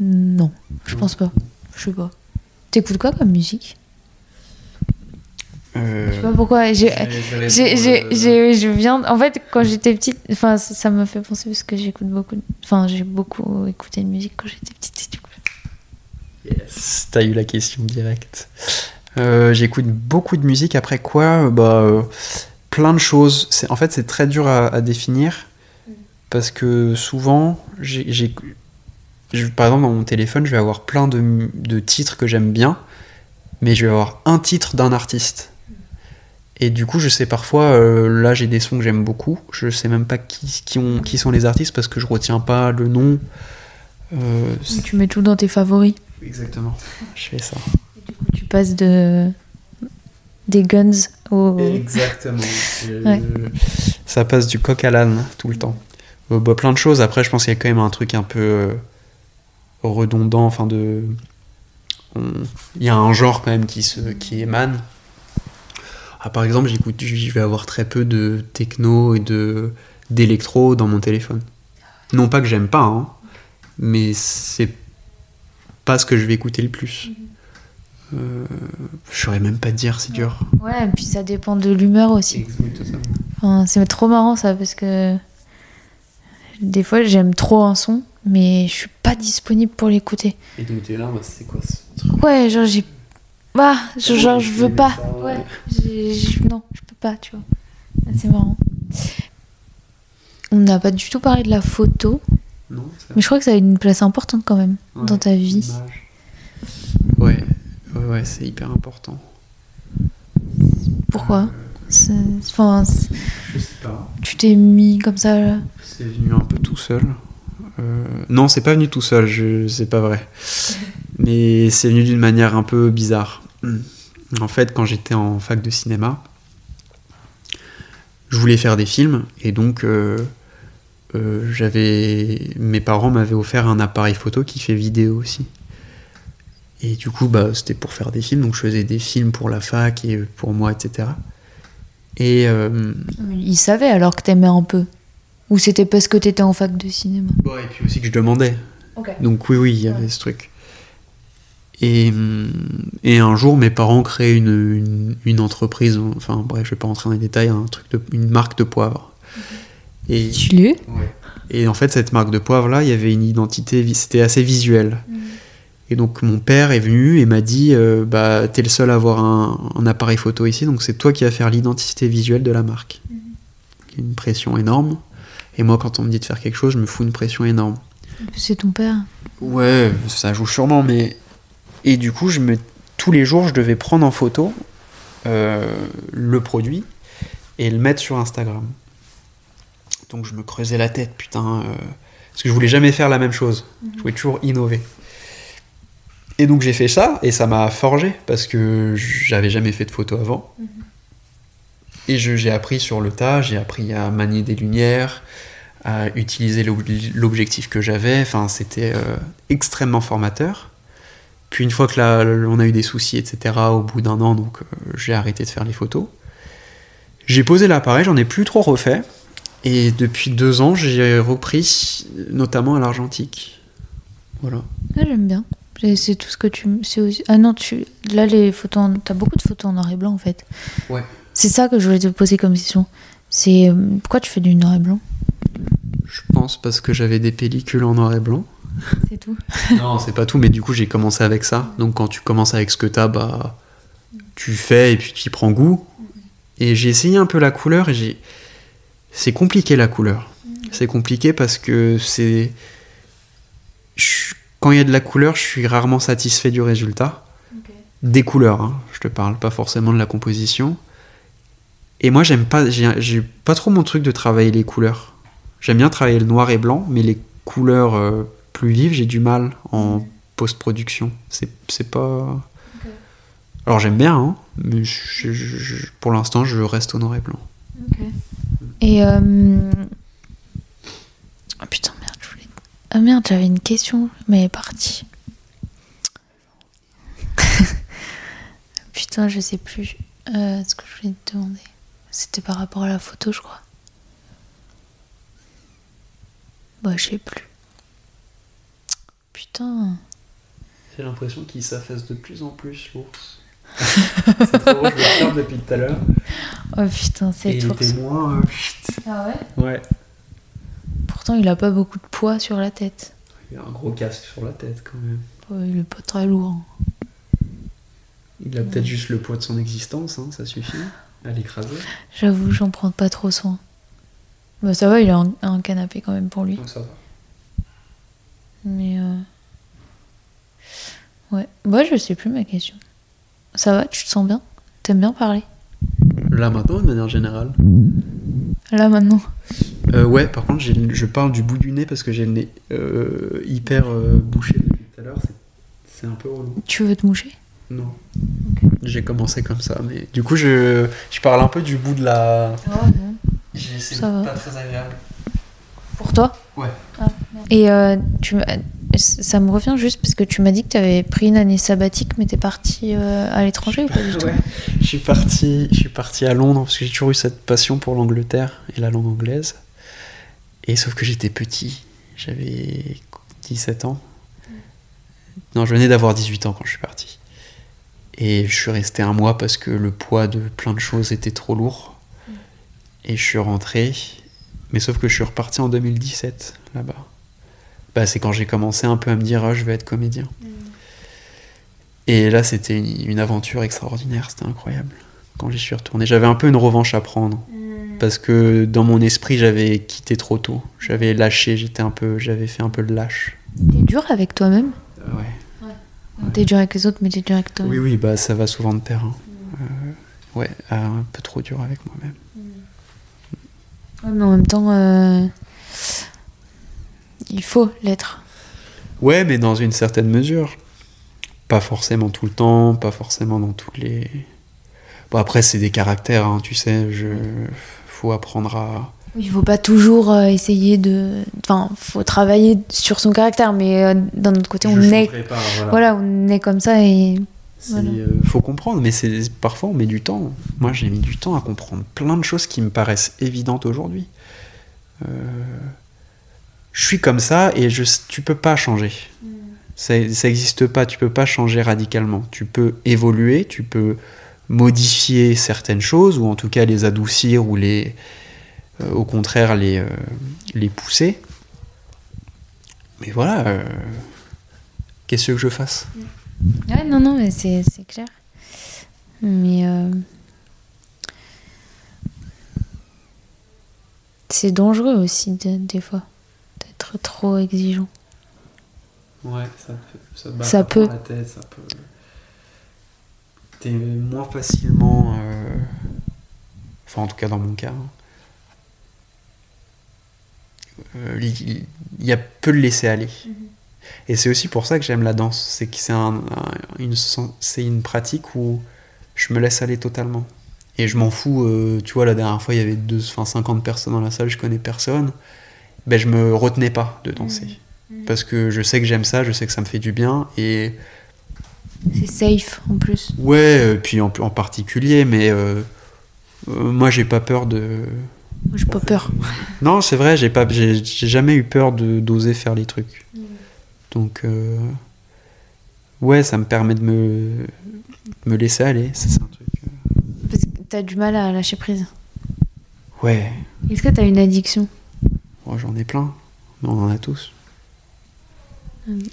Non, je pense pas. Je sais pas. T'écoutes quoi comme musique? Euh, Je sais pas pourquoi. J'ai, j'ai, j'ai, j'ai- je viens. En fait, quand j'étais petite, enfin, ça, me fait penser parce que j'écoute beaucoup. Enfin, j'ai beaucoup écouté de musique quand j'étais petite. Yes, t'as eu la question directe. Euh, J'écoute beaucoup de musique. Après quoi bah, euh, Plein de choses. En fait, c'est très dur à, à définir. Parce que souvent, j'ai, par exemple, dans mon téléphone, je vais avoir plein de, titres que j'aime bien. Mais je vais avoir un titre d'un artiste. Et du coup, je sais parfois, euh, là j'ai des sons que j'aime beaucoup. Je sais même pas qui, qui, ont, qui sont les artistes parce que je retiens pas le nom. Euh, Tu mets tout dans tes favoris. Exactement. Je fais ça. Tu passes de des guns au. Exactement. Ouais. Ça passe du coq à l'âne tout le temps. Euh, bah, plein de choses. Après, je pense qu'il y a quand même un truc un peu euh, redondant. Enfin, de. on- Il y a un genre quand même qui, se... qui émane. Ah, par exemple, j'écoute, je vais avoir très peu de techno et de d'électro dans mon téléphone. Non pas que j'aime pas, hein, mais c'est pas ce que je vais écouter le plus. Euh, je saurais même pas te dire, c'est dur. Ouais, et puis ça dépend de l'humeur aussi. Enfin, c'est trop marrant ça parce que des fois j'aime trop un son, mais je suis pas disponible pour l'écouter. Et donc t'es là, bah, c'est quoi ce truc? Ouais, genre j'ai. Bah, je- genre je veux pas. Ça, ouais. Non, je peux pas, tu vois. Ah, C'est marrant. On n'a pas du tout parlé de la photo, Non, ça- mais je crois que ça a une place importante quand même dans ta vie. Ouais, ouais, ouais, c'est hyper important. Pourquoi C'est- Enfin, Je sais pas. tu t'es mis comme ça là. C'est venu un peu tout seul. Euh, Non, c'est pas venu tout seul, je... c'est pas vrai. Mais c'est venu d'une manière un peu bizarre. En fait, quand j'étais en fac de cinéma, je voulais faire des films et donc euh, euh, j'avais mes parents m'avaient offert un appareil photo qui fait vidéo aussi. Et du coup, bah, c'était pour faire des films, donc je faisais des films pour la fac et pour moi, etc. Et euh, Il savait alors que t'aimais un peu. Ou c'était parce que t'étais en fac de cinéma. Bon, et puis aussi que je demandais. Donc oui, oui, il y avait ce truc. Et, hum, et un jour, mes parents créent une, une, une entreprise, enfin bref, je vais pas rentrer dans les détails, un truc de, une marque de poivre. Et, Tu l'as et en fait, cette marque de poivre-là, il y avait une identité, c'était assez visuel. Et donc mon père est venu et m'a dit, euh, bah t'es le seul à avoir un, un appareil photo ici, donc c'est toi qui vas faire l'identité visuelle de la marque. Il y a Une pression énorme. Et moi, quand on me dit de faire quelque chose, je me fous une pression énorme. C'est ton père. Ouais, ça joue sûrement, mais. Et du coup, je me... tous les jours, je devais prendre en photo euh, le produit et le mettre sur Instagram. Donc je me creusais la tête, putain. euh, Parce que je voulais jamais faire la même chose. Je voulais toujours innover. Et donc j'ai fait ça, et ça m'a forgé, parce que j'avais jamais fait de photo avant. Et je- j'ai appris sur le tas, j'ai appris à manier des lumières, à utiliser l'ob- l'objectif que j'avais. Enfin, c'était euh, extrêmement formateur. Puis une fois que là, on a eu des soucis, etc., au bout d'un an, donc euh, j'ai arrêté de faire les photos. J'ai posé l'appareil, j'en ai plus trop refait. Et depuis deux ans, j'ai repris, notamment à l'argentique. Voilà. Ah, j'aime bien. C'est- tout ce que tu. aussi- Ah non, tu. Là, les photos. en- T'as beaucoup de photos en noir et blanc en fait. Ouais. C'est ça que je voulais te poser comme question. C'est. euh, Pourquoi tu fais du noir et blanc? Je pense parce que j'avais des pellicules en noir et blanc. C'est tout. Non, c'est pas tout, mais du coup, j'ai commencé avec ça. Donc, quand tu commences avec ce que t'as, bah, tu fais et puis tu y prends goût. Et j'ai essayé un peu la couleur et j'ai. C'est compliqué la couleur. C'est compliqué parce que c'est. je- Quand il y a de la couleur, je suis rarement satisfait du résultat. Des couleurs, hein, je te parle, pas forcément de la composition. Et moi, j'aime pas. J'ai pas trop mon truc de travailler les couleurs. J'aime bien travailler le noir et blanc, mais les couleurs euh, plus vives, j'ai du mal en post-production. C'est pas. Alors j'aime bien, hein, mais je- je- je- pour l'instant, je reste au noir et blanc. Et. euh, Ah putain, merde, je voulais. Ah merde, j'avais une question, mais elle est partie. putain, je sais plus euh, ce que je voulais te demander. C'était par rapport à la photo, je crois. Bah, je sais plus. Putain. J'ai l'impression qu'il s'affaisse de plus en plus, l'ours. C'est trop je depuis tout à l'heure. Oh putain, c'est il tout. était moins. euh. Ah ouais? Ouais. Pourtant, il a pas beaucoup de poids sur la tête. Il a un gros casque sur la tête quand même. Ouais, il est pas très lourd. hein. Il a peut-être juste le poids de son existence, hein, ça suffit à l'écraser. J'avoue, j'en prends pas trop soin. Bah ça va, il a un, un canapé quand même pour lui. Ça va. Mais euh... ouais, moi je sais plus ma question. Ça va, tu te sens bien? T'aimes bien parler? Là maintenant, de manière générale. Là maintenant. Euh, ouais, par contre, je parle du bout du nez parce que j'ai le nez euh, hyper euh, bouché depuis tout à l'heure. c'est- un peu relou. Tu veux te moucher? Non. J'ai commencé comme ça, mais du coup, je, je parle un peu du bout de la. Oh non. J'ai- C'est Ça va. pas très agréable. Pour toi? Ouais. Et euh, tu m'as- ça me revient juste parce que tu m'as dit que tu avais pris une année sabbatique, mais t'es parti euh, à l'étranger ou pas du tout? Ouais. Je suis parti, je suis parti à Londres parce que j'ai toujours eu cette passion pour l'Angleterre et la langue anglaise. Et sauf que j'étais petit, j'avais 17 ans. Non, je venais d'avoir 18 ans quand je suis parti. Et je suis resté un mois parce que le poids de plein de choses était trop lourd. Et je suis rentré, mais sauf que je suis reparti en 2017 là-bas. Bah, c'est quand j'ai commencé un peu à me dire ah, je vais être comédien. Et là, c'était une, une aventure extraordinaire, c'était incroyable. Quand j'y suis retourné, j'avais un peu une revanche à prendre parce que dans mon esprit, j'avais quitté trop tôt. J'avais lâché, j'étais un peu, j'avais fait un peu le lâche. T'es dur avec toi-même? Euh, ouais. T'es dur avec les autres, mais t'es dur avec toi Oui, oui, bah ça va souvent de pair. hein. Euh, ouais, un peu trop dur avec moi-même. Ouais, mais en même temps, euh, il faut l'être. Ouais, mais dans une certaine mesure. Pas forcément tout le temps, pas forcément dans toutes les. Bon, après, c'est des caractères, hein, tu sais. Je... Faut apprendre à. Il faut pas toujours euh, essayer de. Enfin, faut travailler sur son caractère, mais euh, d'un autre côté, on Je est. voilà. Voilà, on est comme ça et. Voilà. euh, faut comprendre, mais c'est parfois on met du temps. Moi, j'ai mis du temps à comprendre plein de choses qui me paraissent évidentes aujourd'hui. Euh, je suis comme ça et je, tu peux pas changer. Ça, ça existe pas. Tu peux pas changer radicalement. Tu peux évoluer, tu peux modifier certaines choses ou en tout cas les adoucir ou les, euh, au contraire les, euh, les pousser. Mais voilà. euh, Qu'est-ce que je fasse? Ouais, non, non, mais c'est c'est clair. Mais. C'est dangereux aussi, de- des fois, trop exigeant. Ouais, ça. Ça, te bat Ça peut. La tête, ça peut. T'es moins facilement. euh, Enfin, en tout cas, dans mon cas. hein. Euh, Il y a peu de laisser aller. Et c'est aussi pour ça que j'aime la danse. C'est que c'est un- un- une, pratique où je me laisse aller totalement. Et je m'en fous. euh, tu vois, la dernière fois, il y avait deux, enfin, 50 personnes dans la salle, je connais personne. Ben, je me retenais pas de danser. Parce que je sais que j'aime ça, je sais que ça me fait du bien. Et C'est safe en plus. ouais, euh, puis en, en particulier, mais euh, euh, moi j'ai pas peur de. Moi, j'ai pas peur. Non, c'est vrai, j'ai pas, j'ai j'ai jamais eu peur de d'oser faire les trucs. Donc euh, ouais, ça me permet de me me laisser aller. Ça, C'est un truc. Parce que t'as du mal à lâcher prise. Ouais, Est-ce que t'as une addiction? Oh, j'en ai plein, mais on en a tous.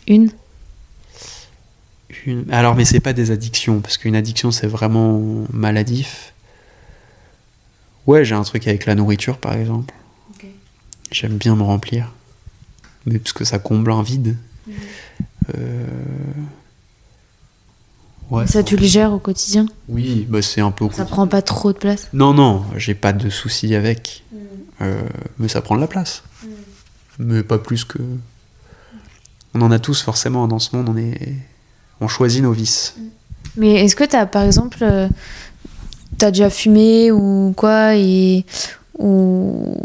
Une? Une- Alors, mais c'est pas des addictions, parce qu'une addiction c'est vraiment maladif. Ouais, j'ai un truc avec la nourriture par exemple. J'aime bien me remplir. Mais parce que ça comble un vide. Euh, Ouais, Ça, tu le gères au quotidien Oui, bah c'est un peu. Ça prend pas trop de place Non, non, j'ai pas de soucis avec. Euh, mais ça prend de la place. Mais pas plus que. On en a tous forcément dans ce monde, on est. On choisit nos vices. Mais est-ce que t'as, par exemple, euh, t'as déjà fumé ou quoi et ou,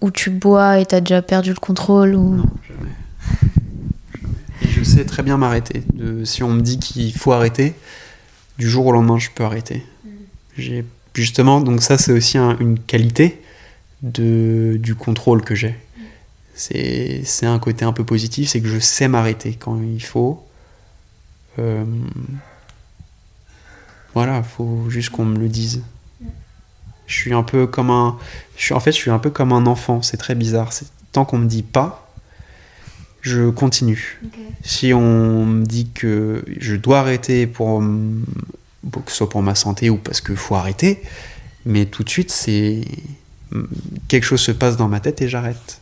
ou tu bois et t'as déjà perdu le contrôle ou Non, jamais. Je sais très bien m'arrêter. Si on me dit qu'il faut arrêter, du jour au lendemain, je peux arrêter. Justement, donc ça, c'est aussi un- une qualité du contrôle que j'ai. C'est un côté un peu positif, c'est que je sais m'arrêter quand il faut. Euh, voilà, faut juste qu'on me le dise. Je suis un peu comme un, en fait, je suis un peu comme un enfant. C'est très bizarre. Tant qu'on me dit pas, je continue. Si on me dit que je dois arrêter pour que ce soit pour ma santé ou parce qu'il faut arrêter. Mais tout de suite, c'est. Quelque chose se passe dans ma tête et j'arrête.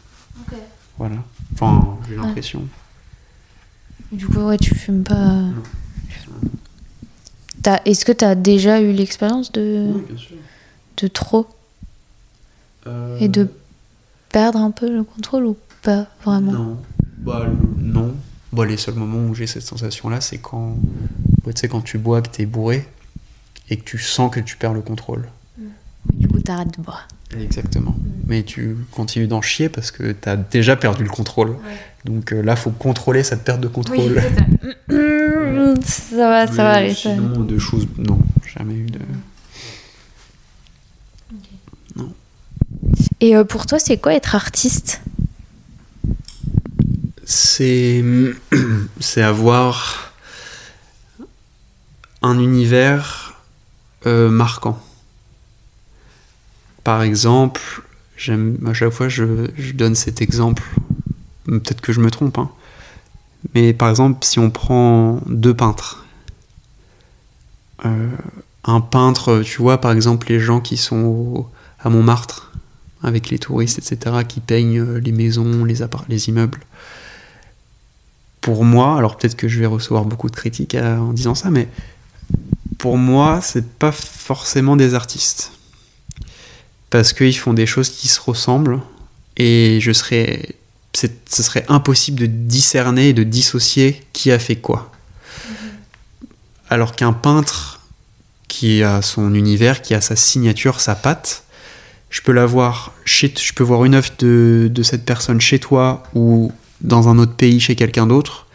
Voilà. Enfin, j'ai l'impression. Du coup, ouais, tu fumes pas. Est-ce que tu as déjà eu l'expérience de... de trop Euh, et de perdre un peu le contrôle ou pas vraiment? Non. Bah, non. Bah, les seuls moments où j'ai cette sensation-là, c'est quand, sais, quand tu bois, que t'es bourré et que tu sens que tu perds le contrôle. Du coup, t'arrêtes de boire. Exactement. Mais tu continues d'en chier parce que t'as déjà perdu le contrôle. Donc euh, là, faut contrôler cette perte de contrôle. ça va, ça va Mais aller. Ça. Sinon, de choses, non, jamais eu de. Et euh, pour toi, c'est quoi être artiste? c'est avoir un univers euh, marquant. Par exemple, à chaque fois je, donne cet exemple. Peut-être que je me trompe, hein. mais par exemple, si on prend deux peintres, euh, un peintre, tu vois, par exemple, les gens qui sont à Montmartre avec les touristes, etc., qui peignent euh, les maisons, les, les immeubles pour moi, alors peut-être que je vais recevoir beaucoup de critiques à- en disant ça, mais pour moi, c'est pas forcément des artistes. Parce qu'ils font des choses qui se ressemblent et je serais. Ce serait impossible de discerner et de dissocier qui a fait quoi. Alors qu'un peintre qui a son univers, qui a sa signature, sa patte, je peux la voir chez, je peux voir une œuvre de, de cette personne chez toi ou dans un autre pays chez quelqu'un d'autre.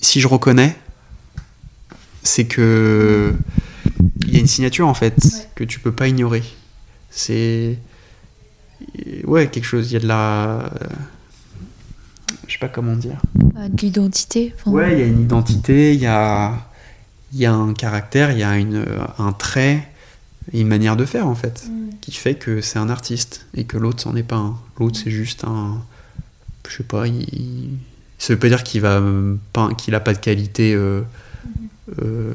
Si je reconnais, c'est que il y a une signature en fait que tu peux pas ignorer. C'est ouais quelque chose. Il y a de la, je sais pas comment dire. Euh, De l'identité enfin, Ouais, il y a une identité, il y a, il y a un caractère, il y a une, un trait, une manière de faire en fait, qui fait que c'est un artiste et que l'autre c'en est pas un. L'autre c'est juste un, je sais pas, il, ça veut pas dire qu'il va pas, qu'il a pas de qualité euh, euh,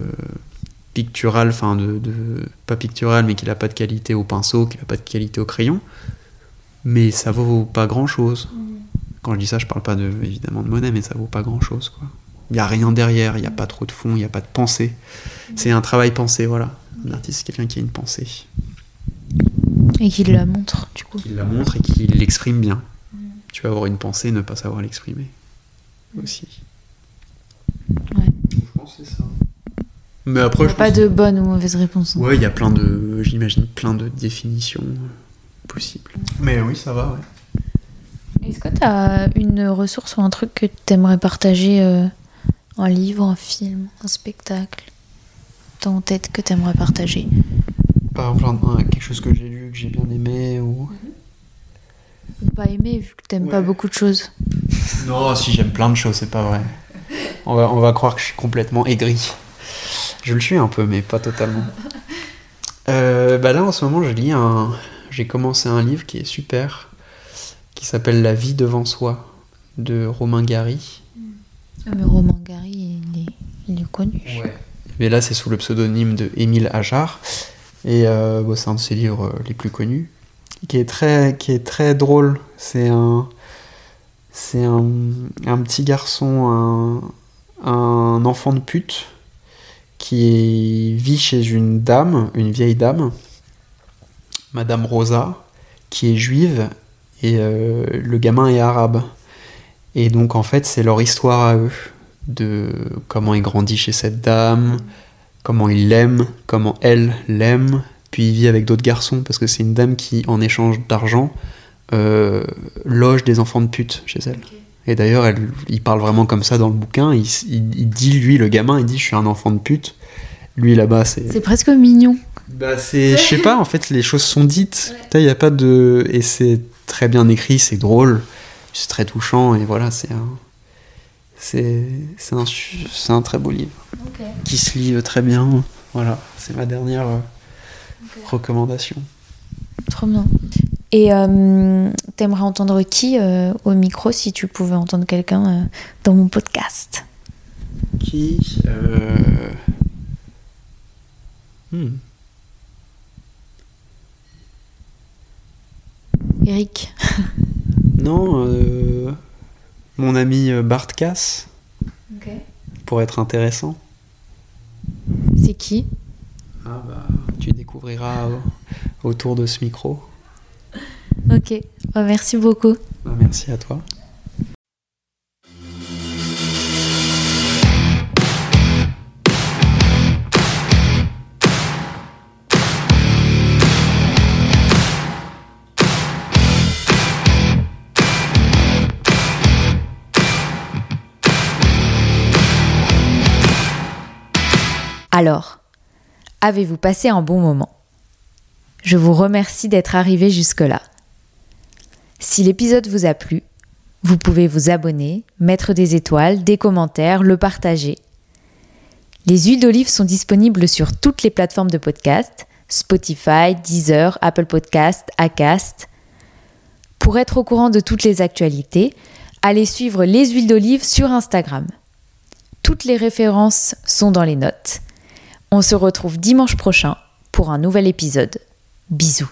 picturale, enfin de, de- pas picturale, mais qu'il a pas de qualité au pinceau, qu'il a pas de qualité au crayon. Mais ça vaut pas grand chose. Quand je dis ça, je parle pas de, évidemment de monnaie, mais ça vaut pas grand chose. Quoi. Il n'y a rien derrière, il n'y a pas trop de fond, il n'y a pas de pensée. C'est un travail pensé, voilà. Un artiste, c'est quelqu'un qui a une pensée, Et qui la montre, du coup. qui la montre et qui l'exprime bien. Tu vas avoir une pensée et ne pas savoir l'exprimer aussi. Ouais. Je pense que c'est ça. Mais après, Il n'y je a pas pense- de bonne ou mauvaise réponse. hein. Ouais, il y a plein de, j'imagine, plein de définitions euh, possibles. Mais oui, ça va, ouais. Est-ce que tu as une ressource ou un truc que tu aimerais partager euh, Un livre, un film, un spectacle Dans en tête que tu aimerais partager? Par exemple, quelque chose que j'ai lu, que j'ai bien aimé, ou... Ou pas aimé, vu que t'aimes pas Ouais. beaucoup de choses Non, si j'aime plein de choses, c'est pas vrai. On va, on va croire que je suis complètement aigri. Je le suis un peu, mais pas totalement. Euh, bah là, en ce moment, je lis un. J'ai commencé un livre qui est super, qui s'appelle La vie devant soi, de Romain Gary. Ah, Mais Romain Gary, il est, il est connu. Mais là, c'est sous le pseudonyme de Émile Ajar. Et euh, bon, c'est un de ses livres euh, les plus connus, qui est très, drôle. C'est un, petit garçon, un, un enfant de pute, qui vit chez une dame, une vieille dame, Madame Rosa, qui est juive, et euh, le gamin est arabe. Et donc, en fait, c'est leur histoire à eux, de comment il grandit chez cette dame, comment il l'aime, comment elle l'aime, puis il vit avec d'autres garçons, parce que c'est une dame qui, en échange d'argent, euh, loge des enfants de pute chez elle. Et d'ailleurs, il parle vraiment comme ça dans le bouquin. Il, s- il- il dit, lui, le gamin, il dit Je suis un enfant de pute. Lui, là-bas, c'est. C'est presque mignon. Bah, c'est. Je sais pas, en fait, les choses sont dites. Il a pas de. Et c'est très bien écrit, c'est drôle, c'est très touchant, et voilà, c'est un. C'est un, un très beau livre qui se lit euh, très bien. Voilà, c'est ma dernière euh, recommandation. Trop bien. Et euh, t'aimerais entendre qui euh, au micro si tu pouvais entendre quelqu'un euh, dans mon podcast? Qui euh, Hmm. Eric Non, euh, mon ami Bart Cass, pour être intéressant. C'est qui? Ah bah, Tu découvriras au- autour de ce micro. Ok, Oh, merci beaucoup. Bah, merci à toi. Alors, avez-vous passé un bon moment? Je vous remercie d'être arrivé jusque-là. Si l'épisode vous a plu, vous pouvez vous abonner, mettre des étoiles, des commentaires, le partager. Les huiles d'olive sont disponibles sur toutes les plateformes de podcast, Spotify, Deezer, Apple Podcast, Acast. Pour être au courant de toutes les actualités, allez suivre les huiles d'olive sur Instagram. Toutes les références sont dans les notes. On se retrouve dimanche prochain pour un nouvel épisode. Bisous.